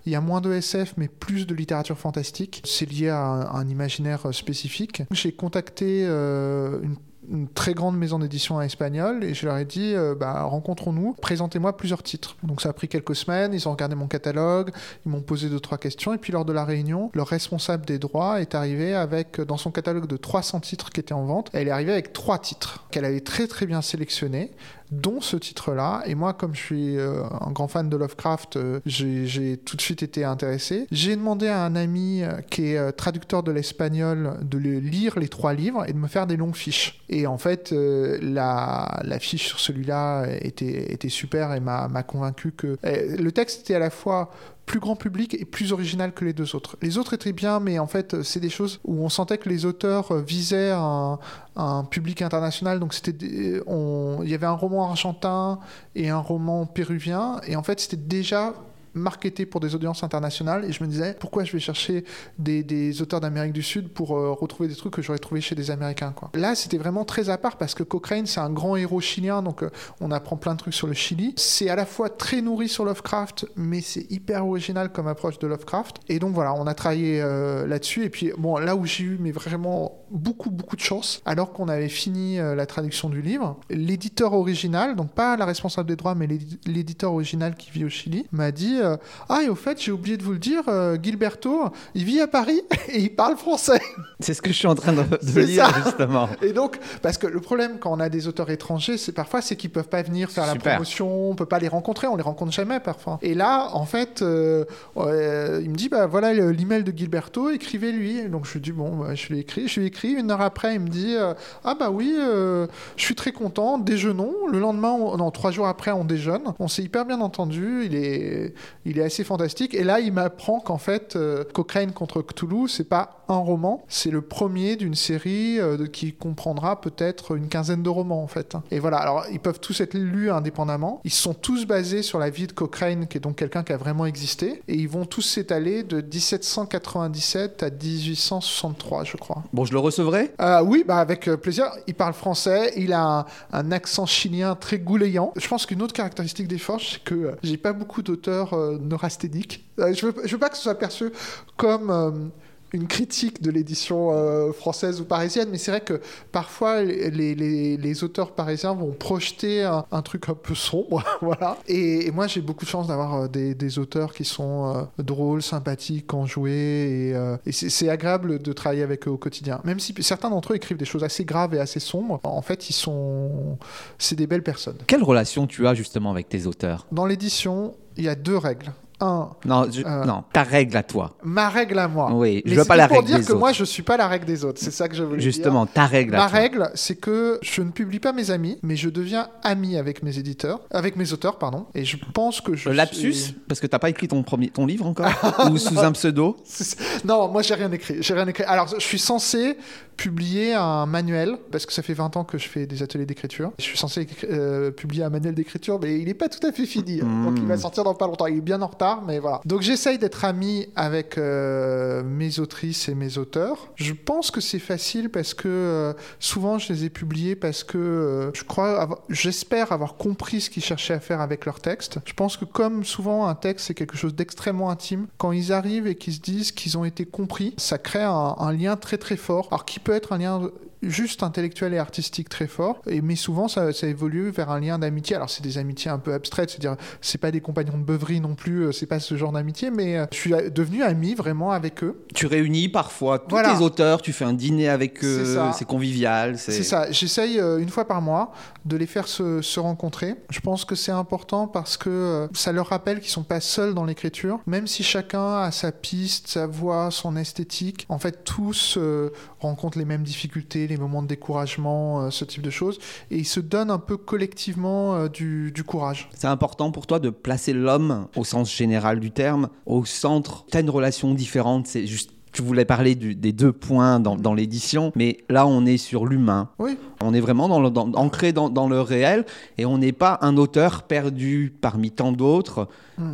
il y a moins de SF mais plus de littérature fantastique. C'est lié à un imaginaire spécifique. J'ai contacté une une très grande maison d'édition en espagnol et je leur ai dit euh, bah, rencontrons-nous, présentez-moi plusieurs titres. Donc ça a pris quelques semaines, ils ont regardé mon catalogue, ils m'ont posé deux trois questions et puis lors de la réunion, le responsable des droits est arrivé avec dans son catalogue de 300 titres qui étaient en vente, elle est arrivée avec trois titres qu'elle avait très très bien sélectionnés dont ce titre-là. Et moi, comme je suis euh, un grand fan de Lovecraft, euh, j'ai tout de suite été intéressé. J'ai demandé à un ami euh, qui est traducteur de l'espagnol de lire les trois livres et de me faire des longues fiches. Et en fait, la, la, fiche sur celui-là était, était super et m'a convaincu que le texte était à la fois plus grand public et plus original que les deux autres. Les autres étaient bien, mais en fait, c'est des choses où on sentait que les auteurs visaient un, un public international. Donc, c'était, il y avait un roman argentin et un roman péruvien, et en fait, c'était déjà marketé pour des audiences internationales et je me disais pourquoi je vais chercher des, auteurs d'Amérique du Sud pour euh, retrouver des trucs que j'aurais trouvé chez des Américains quoi. Là c'était vraiment très à part parce que Cochrane c'est un grand héros chilien donc euh, on apprend plein de trucs sur le Chili. C'est à la fois très nourri sur Lovecraft mais c'est hyper original comme approche de Lovecraft et donc voilà on a travaillé euh, là-dessus et puis bon là où j'ai eu mais vraiment beaucoup beaucoup de chance alors qu'on avait fini la traduction du livre l'éditeur original donc pas la responsable des droits mais l'éditeur original qui vit au Chili m'a dit euh, ah, et au fait, j'ai oublié de vous le dire, euh, Gilberto, il vit à Paris et il parle français. C'est ce que je suis en train de, de lire, justement. Et donc, parce que le problème quand on a des auteurs étrangers, c'est parfois c'est qu'ils peuvent pas venir faire la promotion, on peut pas les rencontrer, on les rencontre jamais parfois. Et là, en fait, euh, il me dit, bah voilà l'email de Gilberto, écrivez-lui. Donc je lui dis, bon, bah, je lui écris. Je lui écris, une heure après, il me dit, ah bah oui, je suis très content, déjeunons. Le lendemain, non, trois jours après, on déjeune. On s'est hyper bien entendu. Il est, il est assez fantastique. Et là, il m'apprend qu'en fait, euh, Cochrane contre Cthulhu, c'est pas un roman, c'est le premier d'une série euh, qui comprendra peut-être une quinzaine de romans en fait. Et voilà, alors ils peuvent tous être lus indépendamment. Ils sont tous basés sur la vie de Cochrane, qui est donc quelqu'un qui a vraiment existé, et ils vont tous s'étaler de 1797 à 1863, je crois. Bon, je le recevrai euh, Oui, bah avec plaisir. Il parle français, il a un, accent chilien très goulayant. Je pense qu'une autre caractéristique des Forges, c'est que j'ai pas beaucoup d'auteurs neurasthénique. Euh, je veux, je veux pas que ce soit perçu comme euh, une critique de l'édition euh, française ou parisienne, mais c'est vrai que parfois les, les, les, auteurs parisiens vont projeter un, truc un peu sombre, voilà. Et, moi j'ai beaucoup de chance d'avoir des, des, auteurs qui sont drôles, sympathiques, enjoués, et, et c'est agréable de travailler avec eux au quotidien. Même si certains d'entre eux écrivent des choses assez graves et assez sombres, en fait ils sont, c'est des belles personnes. Quelle relation tu as justement avec tes auteurs? Dans l'édition, il y a deux règles. Un, non, euh, non, ta règle à toi. Ma règle à moi. Oui, je veux pas la règle pour dire que moi, je suis pas la règle des autres. C'est ça que je veux Justement, ta règle à Ma règle, c'est que je ne publie pas mes amis, mais je deviens ami avec mes éditeurs, avec mes auteurs, pardon. Et je pense que je. Lapsus, parce que t'as pas écrit ton premier, ton livre encore, ou sous un pseudo. Non, moi, j'ai rien écrit. J'ai rien écrit. Alors, je suis censé publier un manuel, parce que ça fait 20 ans que je fais des ateliers d'écriture. Je suis censé euh, publier un manuel d'écriture, mais il n'est pas tout à fait fini. Donc il va hmm. sortir dans pas longtemps. Il est bien en retard. Mais voilà. Donc j'essaye d'être ami avec euh, mes autrices et mes auteurs. Je pense que c'est facile parce que euh, souvent je les ai publiés parce que euh, je crois, j'espère avoir compris ce qu'ils cherchaient à faire avec leur texte. Je pense que comme souvent un texte c'est quelque chose d'extrêmement intime, quand ils arrivent et qu'ils se disent qu'ils ont été compris, ça crée un lien très très fort. Alors qui peut être un lien juste intellectuel et artistique très fort. Et, mais souvent, ça, ça évolue vers un lien d'amitié. Alors, c'est des amitiés un peu abstraites, c'est-à-dire, c'est pas des compagnons de beuverie non plus, euh, c'est pas ce genre d'amitié, mais euh, je suis devenu ami vraiment avec eux. Tu réunis parfois tous les auteurs, tu fais un dîner avec eux, c'est convivial. C'est ça. J'essaye euh, une fois par mois de les faire se, se rencontrer. Je pense que c'est important parce que ça leur rappelle qu'ils sont pas seuls dans l'écriture, même si chacun a sa piste, sa voix, son esthétique. En fait, tous rencontrent les mêmes difficultés, les moments de découragement, euh, ce type de choses, et ils se donnent un peu collectivement euh, du, courage. C'est important pour toi de placer l'homme, au sens général du terme, au centre. Tu as une relation différente, c'est juste tu voulais parler des deux points dans, l'édition, mais là on est sur l'humain. Oui. On est vraiment dans ancré dans, le réel et on n'est pas un auteur perdu parmi tant d'autres. Hmm.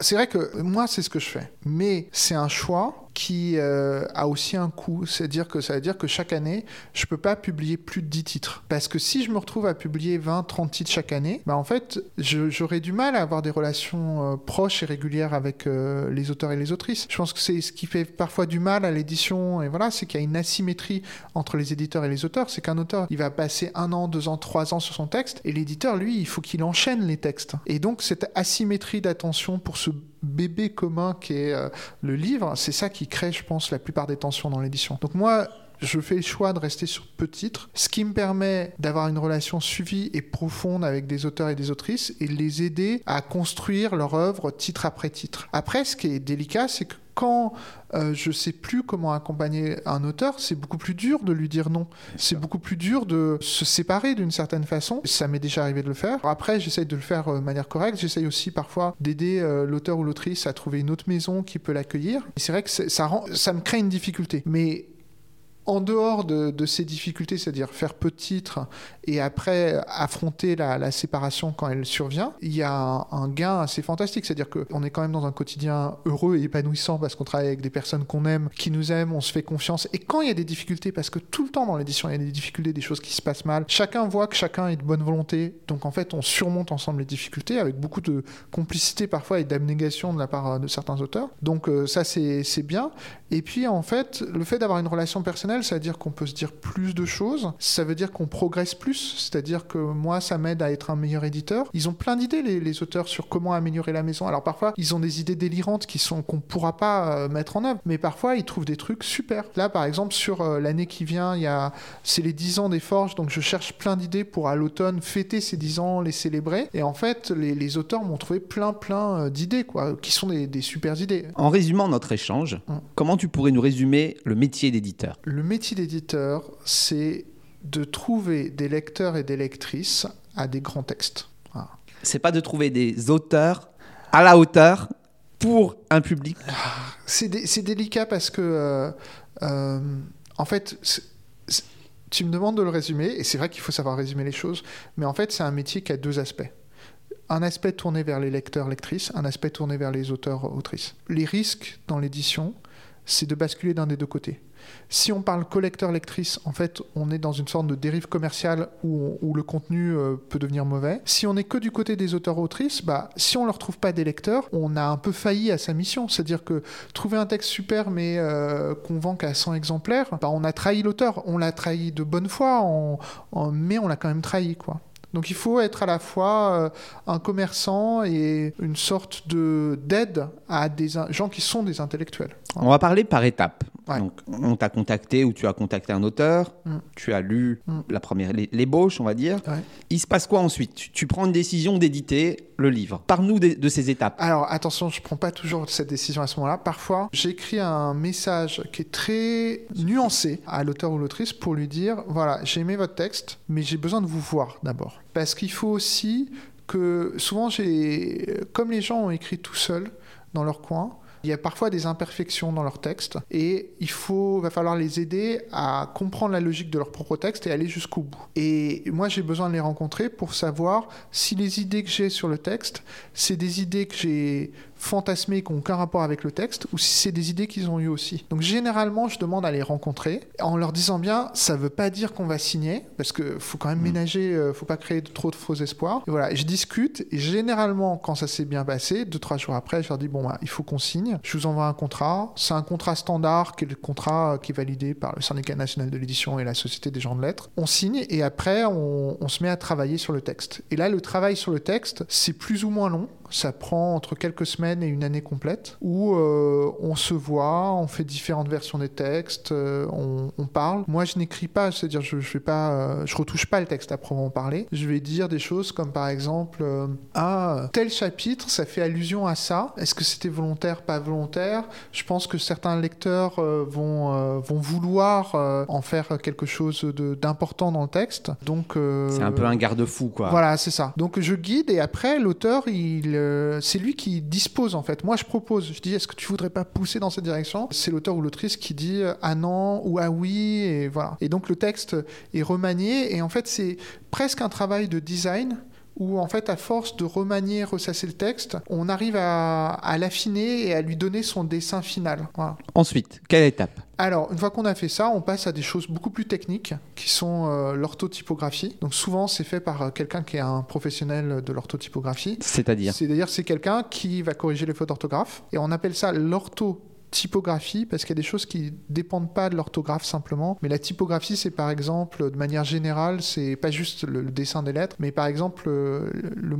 c'est vrai que moi c'est ce que je fais, mais c'est un choix qui euh, a aussi un coût. C'est-à-dire que ça veut dire que chaque année, je peux pas publier plus de 10 titres. Parce que si je me retrouve à publier 20, 30 titres chaque année, bah en fait, j'aurais du mal à avoir des relations euh, proches et régulières avec euh, les auteurs et les autrices. Je pense que c'est ce qui fait parfois du mal à l'édition, et voilà, c'est qu'il y a une asymétrie entre les éditeurs et les auteurs. C'est qu'un auteur, il va passer un an, deux ans, trois ans sur son texte, et l'éditeur, lui, il faut qu'il enchaîne les textes. Et donc, cette asymétrie d'attention pour ce bébé commun qui est euh, le livre, c'est ça qui crée, je pense, la plupart des tensions dans l'édition. Donc moi, je fais le choix de rester sur peu de titres, ce qui me permet d'avoir une relation suivie et profonde avec des auteurs et des autrices et les aider à construire leur œuvre titre après titre. Après, ce qui est délicat, c'est que quand euh, je sais plus comment accompagner un auteur, c'est beaucoup plus dur de lui dire non. C'est beaucoup plus dur de se séparer d'une certaine façon. Ça m'est déjà arrivé de le faire. Après, j'essaye de le faire euh, de manière correcte. J'essaye aussi parfois d'aider euh, l'auteur ou l'autrice à trouver une autre maison qui peut l'accueillir. C'est vrai que ça, rend, ça me crée une difficulté. Mais en dehors de, ces difficultés, c'est-à-dire faire peu de titres et après affronter la, séparation quand elle survient, il y a un, gain assez fantastique. C'est-à-dire qu'on est quand même dans un quotidien heureux et épanouissant parce qu'on travaille avec des personnes qu'on aime, qui nous aiment, on se fait confiance. Et quand il y a des difficultés, parce que tout le temps dans l'édition, il y a des difficultés, des choses qui se passent mal, chacun voit que chacun est de bonne volonté. Donc en fait, on surmonte ensemble les difficultés avec beaucoup de complicité parfois et d'abnégation de la part de certains auteurs. Donc euh, ça, c'est bien. Et puis en fait, le fait d'avoir une relation personnelle, ça veut dire qu'on peut se dire plus de choses, ça veut dire qu'on progresse plus, c'est-à-dire que moi, ça m'aide à être un meilleur éditeur. Ils ont plein d'idées, les, auteurs, sur comment améliorer la maison. Alors parfois, ils ont des idées délirantes qui sont qu'on pourra pas euh, mettre en œuvre, mais parfois, ils trouvent des trucs super. Là, par exemple, sur euh, l'année qui vient, il y a, c'est les 10 ans des forges, donc je cherche plein d'idées pour à l'automne fêter ces 10 ans, les célébrer. Et en fait, les, auteurs m'ont trouvé plein, plein euh, d'idées, quoi, qui sont des, des super idées. En résumant notre échange, hum. comment tu pourrais nous résumer le métier d'éditeur? Le métier d'éditeur, c'est de trouver des lecteurs et des lectrices à des grands textes. C'est pas de trouver des auteurs à la hauteur pour un public? C'est délicat parce que, euh, euh, en fait, tu me demandes de le résumer, et c'est vrai qu'il faut savoir résumer les choses, mais en fait, c'est un métier qui a deux aspects. Un aspect tourné vers les lecteurs, lectrices, un aspect tourné vers les auteurs, autrices. Les risques dans l'édition, c'est de basculer d'un des deux côtés. Si on parle collecteur-lectrice, en fait, on est dans une sorte de dérive commerciale où, le contenu euh, peut devenir mauvais. Si on n'est que du côté des auteurs-autrices, bah, si on ne leur trouve pas des lecteurs, on a un peu failli à sa mission. C'est-à-dire que trouver un texte super mais euh, qu'on vend qu'à 100 exemplaires, bah, on a trahi l'auteur. On l'a trahi de bonne foi, mais on l'a quand même trahi, quoi. Donc il faut être à la fois euh, un commerçant et une sorte de d'aide à des gens qui sont des intellectuels. On va parler par étapes. Donc, on t'a contacté ou tu as contacté un auteur, mm. tu as lu mm. la première l'ébauche, on va dire. Il se passe quoi ensuite? Tu, prends une décision d'éditer le livre. Parle-nous de, ces étapes. Alors attention, je prends pas toujours cette décision à ce moment-là. Parfois, j'écris un message qui est très nuancé à l'auteur ou l'autrice pour lui dire voilà, j'ai aimé votre texte, mais j'ai besoin de vous voir d'abord. Parce qu'il faut aussi que souvent comme les gens ont écrit tout seuls dans leur coin, il y a parfois des imperfections dans leur texte et il faut, va falloir les aider à comprendre la logique de leur propre texte et aller jusqu'au bout. Et moi, j'ai besoin de les rencontrer pour savoir si les idées que j'ai sur le texte, c'est des idées que j'ai fantasmées qui n'ont aucun rapport avec le texte ou si c'est des idées qu'ils ont eues aussi. Donc généralement, je demande à les rencontrer en leur disant bien, ça veut pas dire qu'on va signer parce que faut quand même mm. ménager, euh, faut pas créer trop de faux espoirs. Et voilà, je discute et généralement, quand ça s'est bien passé, deux trois jours après, je leur dis bon, bah, il faut qu'on signe. Je vous envoie un contrat. C'est un contrat standard qui est le contrat qui est validé par le syndicat national de l'édition et la société des gens de lettres. On signe et après, on, on se met à travailler sur le texte. Et là, le travail sur le texte, c'est plus ou moins long ça prend entre quelques semaines et une année complète, où euh, on se voit, on fait différentes versions des textes, euh, on, parle. Moi, je n'écris pas, c'est-à-dire je, je vais pas, euh, je retouche pas le texte à proprement parler. Je vais dire des choses comme par exemple, ah tel chapitre, ça fait allusion à ça. Est-ce que c'était volontaire, pas volontaire? Je pense que certains lecteurs vont vont vouloir en faire quelque chose d'important dans le texte. Donc c'est un peu un garde-fou, quoi. Voilà, c'est ça. Donc je guide et après l'auteur il euh, c'est lui qui dispose en fait. Moi, je propose. Je dis, est-ce que tu voudrais pas pousser dans cette direction? C'est l'auteur ou l'autrice qui dit euh, ah non ou ah oui et voilà. Et donc le texte est remanié et en fait c'est presque un travail de design où en fait à force de remanier, ressasser le texte, on arrive à, l'affiner et à lui donner son dessin final. Ensuite, quelle étape? Alors, une fois qu'on a fait ça, on passe à des choses beaucoup plus techniques, qui sont euh, l'orthotypographie. Donc souvent, c'est fait par euh, quelqu'un qui est un professionnel de l'orthotypographie. C'est-à-dire? C'est-à-dire c'est quelqu'un qui va corriger les fautes d'orthographe. Et on appelle ça l'ortho typographie, parce qu'il y a des choses qui dépendent pas de l'orthographe simplement. Mais la typographie, c'est par exemple, de manière générale, c'est pas juste le, dessin des lettres, mais par exemple, euh,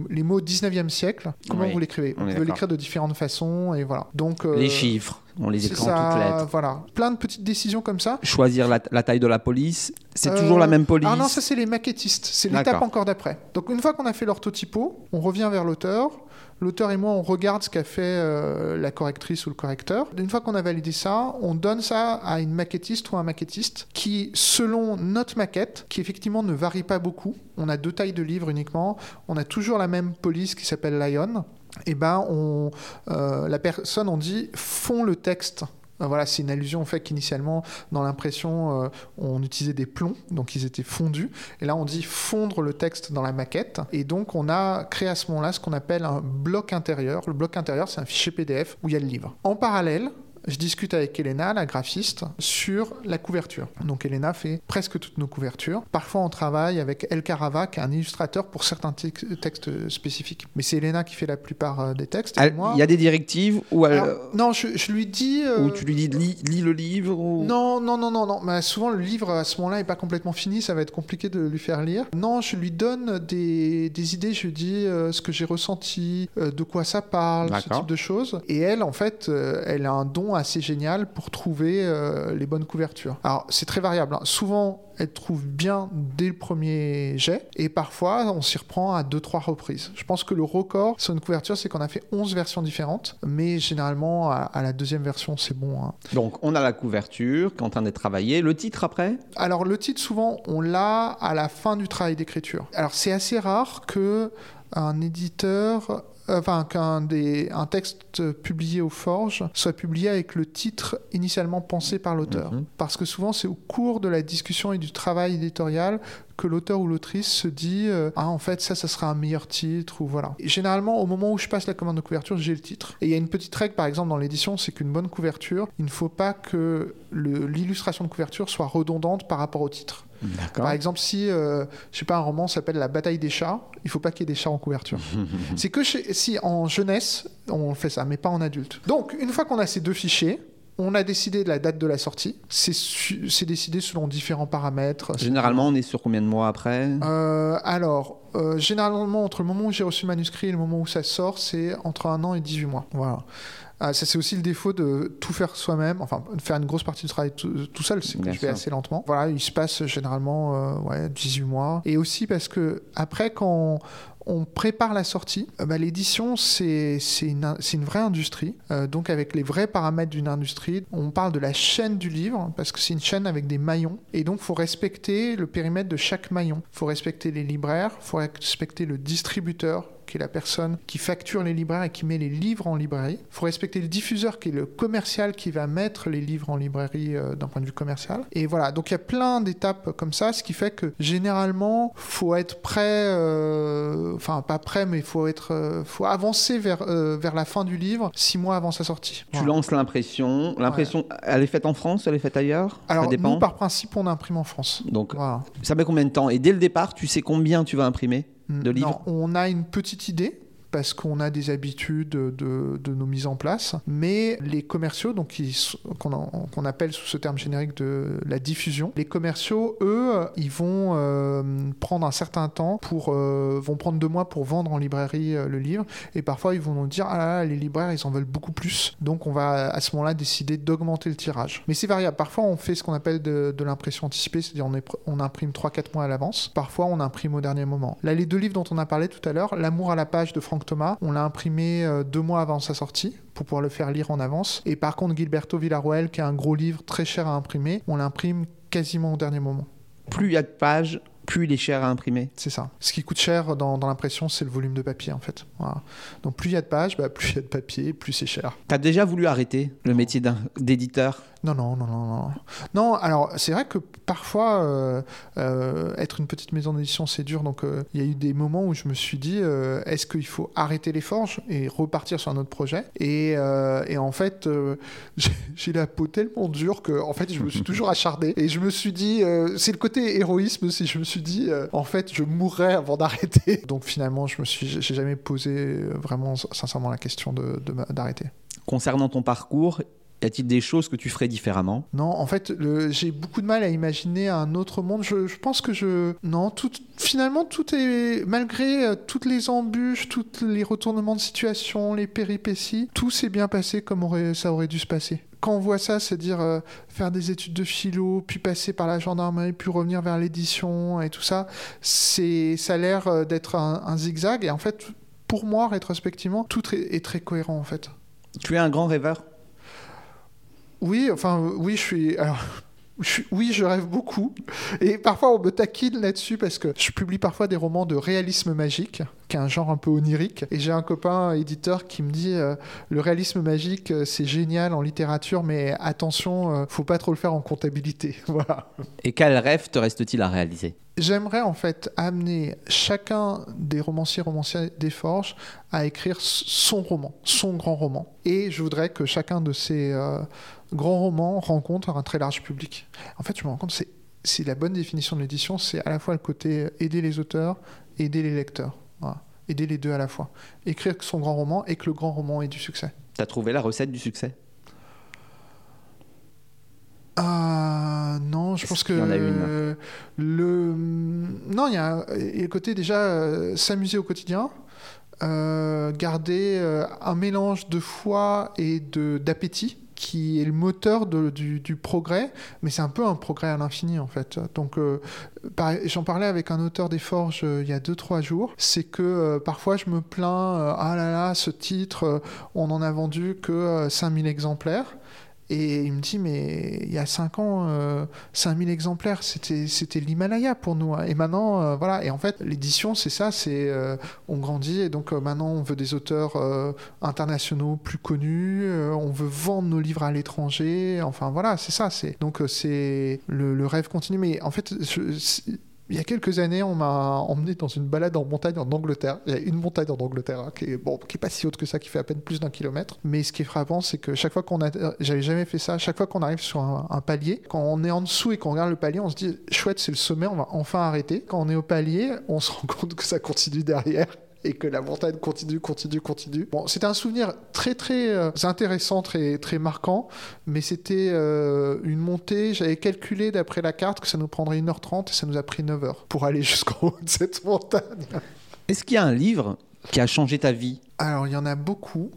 les mots 19e siècle, comment vous l'écrivez Vous pouvez l'écrire de différentes façons, et voilà. Donc, euh, les chiffres. On les écrit en toutes lettres. Voilà, plein de petites décisions comme ça. Choisir la, taille de la police, c'est toujours la même police. Ah non, ça c'est les maquettistes, c'est l'étape encore d'après. Donc une fois qu'on a fait l'orthotypo, on revient vers l'auteur, l'auteur et moi, on regarde ce qu'a fait euh, la correctrice ou le correcteur. Une fois qu'on a validé ça, on donne ça à une maquettiste ou un maquettiste qui, selon notre maquette, qui effectivement ne varie pas beaucoup, on a deux tailles de livres uniquement, on a toujours la même police qui s'appelle Lion, et eh ben on, euh, la personne, on dit, fond le texte voilà, c'est une allusion au fait qu'initialement, dans l'impression, euh, on utilisait des plombs, donc ils étaient fondus. Et là, on dit fondre le texte dans la maquette. Et donc, on a créé à ce moment-là ce qu'on appelle un bloc intérieur. Le bloc intérieur, c'est un fichier PDF où il y a le livre. En parallèle, je discute avec Elena, la graphiste, sur la couverture. Donc Elena fait presque toutes nos couvertures. Parfois on travaille avec El Carava, qui est un illustrateur pour certains textes spécifiques. Mais c'est Elena qui fait la plupart euh, des textes. Il y a des directives ou Non, je, lui dis... Ou tu lui dis lis, le livre Non, non, non, non. non. Mais souvent le livre à ce moment-là n'est pas complètement fini, ça va être compliqué de lui faire lire. Non, je lui donne des, des idées, je lui dis euh, ce que j'ai ressenti, euh, de quoi ça parle, ce type de choses. Et elle, en fait, elle a un don assez génial pour trouver euh, les bonnes couvertures. Alors, c'est très variable. Hein. Souvent, elle trouve bien dès le premier jet, et parfois, on s'y reprend à deux, trois reprises. Je pense que le record sur une couverture, c'est qu'on a fait 11 versions différentes, mais généralement, à, la deuxième version, c'est bon. Hein. Donc, on a la couverture, quand on est travaillé. Le titre après? Alors, le titre, souvent, on l'a à la fin du travail d'écriture. Alors, c'est assez rare que un éditeur enfin qu'un un texte publié au Forge soit publié avec le titre initialement pensé par l'auteur. Mhm. Parce que souvent c'est au cours de la discussion et du travail éditorial que l'auteur ou l'autrice se dit euh, ah en fait ça ça sera un meilleur titre ou voilà. généralement au moment où je passe la commande de couverture j'ai le titre. Et il y a une petite règle par exemple dans l'édition c'est qu'une bonne couverture il ne faut pas que l'illustration de couverture soit redondante par rapport au titre. Par exemple, si, euh, je sais pas, un roman s'appelle La bataille des chats, il faut pas qu'il y ait des chats en couverture. c'est que si en jeunesse, on fait ça, mais pas en adulte. Donc, une fois qu'on a ces deux fichiers, on a décidé de la date de la sortie. C'est décidé selon différents paramètres. Généralement, on est sur combien de mois après? Euh, Alors, euh, généralement, entre le moment où j'ai reçu le manuscrit et le moment où ça sort, c'est entre un an et 18 mois. Voilà. Ah, ça, c'est aussi le défaut de tout faire soi-même, enfin, de faire une grosse partie du travail tout, seul, c'est que je vais assez lentement. Voilà, il se passe généralement euh, ouais, 18 mois. Et aussi parce que, après, quand on prépare la sortie. Euh, bah, l'édition, c'est une, une, vraie industrie. Euh, donc, avec les vrais paramètres d'une industrie, on parle de la chaîne du livre, parce que c'est une chaîne avec des maillons. Et donc, il faut respecter le périmètre de chaque maillon. Il faut respecter les libraires, il faut respecter le distributeur, qui est la personne qui facture les libraires et qui met les livres en librairie. Il faut respecter le diffuseur, qui est le commercial qui va mettre les livres en librairie euh, d'un point de vue commercial. Et voilà, donc il y a plein d'étapes comme ça, ce qui fait que généralement, faut être prêt, euh, enfin pas prêt, mais il faut être, euh, faut avancer vers, vers la fin du livre, six mois avant sa sortie. Tu lances l'impression. L'impression, elle est faite en France, elle est faite ailleurs? Alors, nous, par principe, on imprime en France. Donc, ça met combien de temps? Et dès le départ, tu sais combien tu vas imprimer? De livres On a une petite idée parce qu'on a des habitudes de, nos mises en place. Mais les commerciaux, donc qu'on appelle sous ce terme générique de la diffusion, les commerciaux, eux, ils vont euh, prendre un certain temps pour, euh, vont prendre deux mois pour vendre en librairie euh, le livre. Et parfois, ils vont nous dire, ah là, les libraires, ils en veulent beaucoup plus. Donc, on va à ce moment-là décider d'augmenter le tirage. Mais c'est variable. Parfois, on fait ce qu'on appelle de, l'impression anticipée, c'est-à-dire on, imprime 3-4 mois à l'avance. Parfois, on imprime au dernier moment. Là, les deux livres dont on a parlé tout à l'heure, L'amour à la page de Thomas. On l'a imprimé euh, deux mois avant sa sortie pour pouvoir le faire lire en avance. Et par contre, Gilberto Villarroel, qui est un gros livre très cher à imprimer, on l'imprime quasiment au dernier moment. Plus il y a de pages, plus il est cher à imprimer. C'est ça. Ce qui coûte cher dans, l'impression, c'est le volume de papier, en fait. Donc plus il y a de pages, bah, plus il y a de papier, plus c'est cher. Tu as déjà voulu arrêter le métier d'éditeur? Non, non, non, non, non. Non, alors c'est vrai que parfois, euh, euh, être une petite maison d'édition, c'est dur. Donc euh, il y a eu des moments où je me suis dit, est-ce qu'il faut arrêter les forges et repartir sur un autre projet? Et, et, en fait, j'ai la peau tellement dure que en fait, je me suis toujours acharné. Et je me suis dit, c'est le côté héroïsme aussi. Je me suis dit, en fait, je mourrais avant d'arrêter. Donc finalement, je me suis, j'ai jamais posé vraiment sincèrement la question d'arrêter. De, Concernant ton parcours, y a-t-il des choses que tu ferais différemment? Non, en fait, j'ai beaucoup de mal à imaginer un autre monde. Je, pense que je. Non, tout, finalement, tout est. Malgré euh, toutes les embûches, tous les retournements de situation, les péripéties, tout s'est bien passé comme aurait, ça aurait dû se passer quand on voit ça, c'est dire euh, faire des études de philo, puis passer par la gendarmerie, puis revenir vers l'édition et tout ça, c'est ça a l'air euh, d'être un, zigzag. Et en fait, pour moi, rétrospectivement, tout est très cohérent en fait. Tu es un grand rêveur? Oui, enfin, oui, je suis. Alors, oui, je rêve beaucoup. Et parfois, on me taquine là-dessus parce que je publie parfois des romans de réalisme magique, qui un genre un peu onirique. Et j'ai un copain éditeur qui me dit euh, le réalisme magique, euh, c'est génial en littérature, mais attention, euh, faut pas trop le faire en comptabilité. voilà. Et quel rêve te reste-t-il à réaliser? J'aimerais en fait amener chacun des romanciers romanciers des Forges à écrire son roman, son grand roman. Et je voudrais que chacun de ces grand roman rencontre un très large public. En fait, je me rends compte, c'est, c'est la bonne définition de l'édition, c'est à la fois le côté aider les auteurs, aider les lecteurs. Aider les deux à la fois. Écrire son grand roman et que le grand roman ait du succès. Tu as trouvé la recette du succès? Euh, non, je pense que il y en a une? le non, il y a, le côté déjà euh, s'amuser au quotidien, euh, garder un mélange de foi et de d'appétit qui est le moteur du, progrès, mais c'est un peu un progrès à l'infini en fait. Donc, euh, j'en parlais avec un auteur des Forges euh, il y a 2-3 jours, c'est que euh, parfois je me plains, ah là là, ce titre, on en a vendu que 5000 exemplaires. Et il me dit, mais il y a 5 ans, 5000 euh, exemplaires, c'était, l'Himalaya pour nous. Hein. Et maintenant, euh, voilà. Et en fait, l'édition, c'est ça, c'est euh, on grandit. Et donc maintenant, on veut des auteurs internationaux plus connus. on veut vendre nos livres à l'étranger. Enfin, voilà, c'est ça. Donc, c'est le, rêve continue. Mais en fait, il y a quelques années, on m'a emmené dans une balade en montagne en Angleterre. Il y a une montagne en Angleterre hein, qui est bon, qui est pas si haute que ça, qui fait à peine plus d'un kilomètre. Mais ce qui est frappant, c'est que chaque fois qu'on a, j'avais jamais fait ça. Chaque fois qu'on arrive sur un, palier, quand on est en dessous et qu'on regarde le palier, on se dit chouette, c'est le sommet, on va enfin arrêter. Quand on est au palier, on se rend compte que ça continue derrière et que la montagne continue, continue, continue. Bon, c'était un souvenir très très euh, intéressant, très très marquant, mais c'était euh, une montée. J'avais calculé d'après la carte que ça nous prendrait 1h30 et ça nous a pris 9 h pour aller jusqu'en haut de cette montagne. Est-ce qu'il y a un livre qui a changé ta vie? Alors, il y en a beaucoup.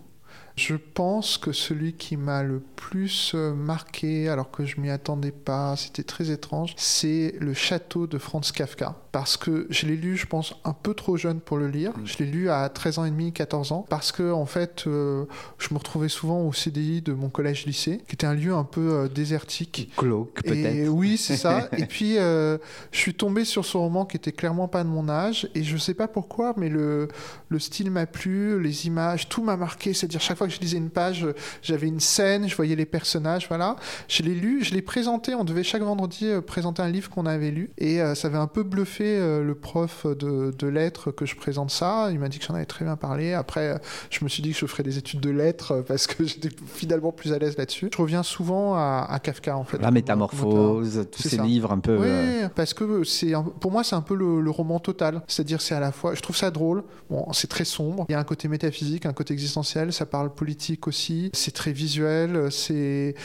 Je pense que celui qui m'a le plus euh, marqué, alors que je m'y attendais pas, c'était très étrange, c'est Le Château de Franz Kafka parce que je l'ai lu, je pense, un peu trop jeune pour le lire. Mm. Je l'ai lu à 13 ans et demi, 14 ans, parce que en fait, euh, je me retrouvais souvent au CDI de mon collège-lycée, qui était un lieu un peu euh, désertique. Glauque, peut-être. Oui, c'est ça. et puis, euh, je suis tombé sur ce roman qui était clairement pas de mon âge, et je sais pas pourquoi, mais le, le style m'a plu, les images, tout m'a marqué. C'est-à-dire, chaque fois que je lisais une page, j'avais une scène, je voyais les personnages, voilà. Je l'ai lu, je l'ai présenté, on devait chaque vendredi présenter un livre qu'on avait lu, et ça avait un peu bluffé le prof de, de lettres que je présente ça. Il m'a dit que j'en avais très bien parlé. Après, je me suis dit que je ferais des études de lettres parce que j'étais finalement plus à l'aise là-dessus. Je reviens souvent à, Kafka en fait. La métamorphose, tous ces livres un peu. Oui, euh, parce que c'est pour moi c'est un peu le, roman total. C'est-à-dire c'est à la fois, je trouve ça drôle. Bon, c'est très sombre. Il y a un côté métaphysique, un côté existentiel. Ça parle politique aussi. C'est très visuel. C'est,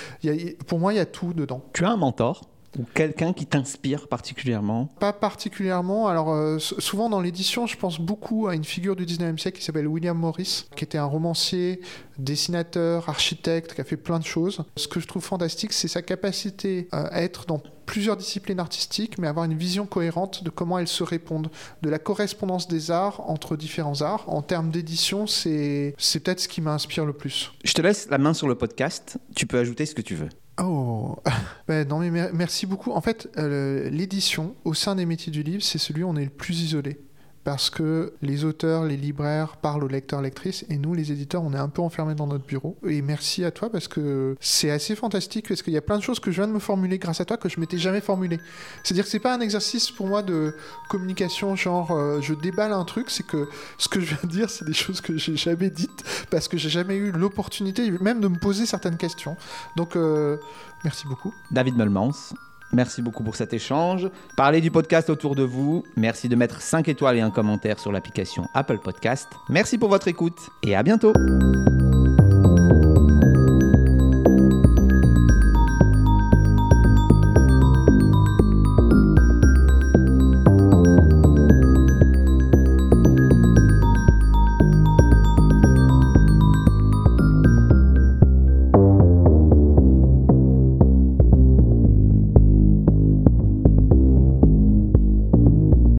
pour moi il y a tout dedans. Tu as un mentor ou quelqu'un qui t'inspire particulièrement Pas particulièrement. Alors, euh, souvent dans l'édition, je pense beaucoup à une figure du 19e siècle qui s'appelle William Morris, qui était un romancier, dessinateur, architecte, qui a fait plein de choses. Ce que je trouve fantastique, c'est sa capacité euh, à être dans plusieurs disciplines artistiques, mais avoir une vision cohérente de comment elles se répondent, de la correspondance des arts entre différents arts. En termes d'édition, c'est peut-être ce qui m'inspire le plus. Je te laisse la main sur le podcast. Tu peux ajouter ce que tu veux. Oh, ben non mais merci beaucoup. En fait, euh, l'édition au sein des métiers du livre, c'est celui où on est le plus isolé parce que les auteurs, les libraires parlent aux lecteurs, lectrices, et nous, les éditeurs, on est un peu enfermés dans notre bureau. Et merci à toi parce que c'est assez fantastique, parce qu'il y a plein de choses que je viens de me formuler grâce à toi que je m'étais jamais formulé. C'est-à-dire que c'est pas un exercice pour moi de communication, genre euh, je déballe un truc, c'est que ce que je viens de dire, c'est des choses que j'ai jamais dites parce que j'ai jamais eu l'opportunité même de me poser certaines questions. Donc euh, merci beaucoup. David Melmans, Merci beaucoup pour cet échange. Parlez du podcast autour de vous. Merci de mettre 5 étoiles et un commentaire sur l'application Apple Podcast. Merci pour votre écoute et à bientôt.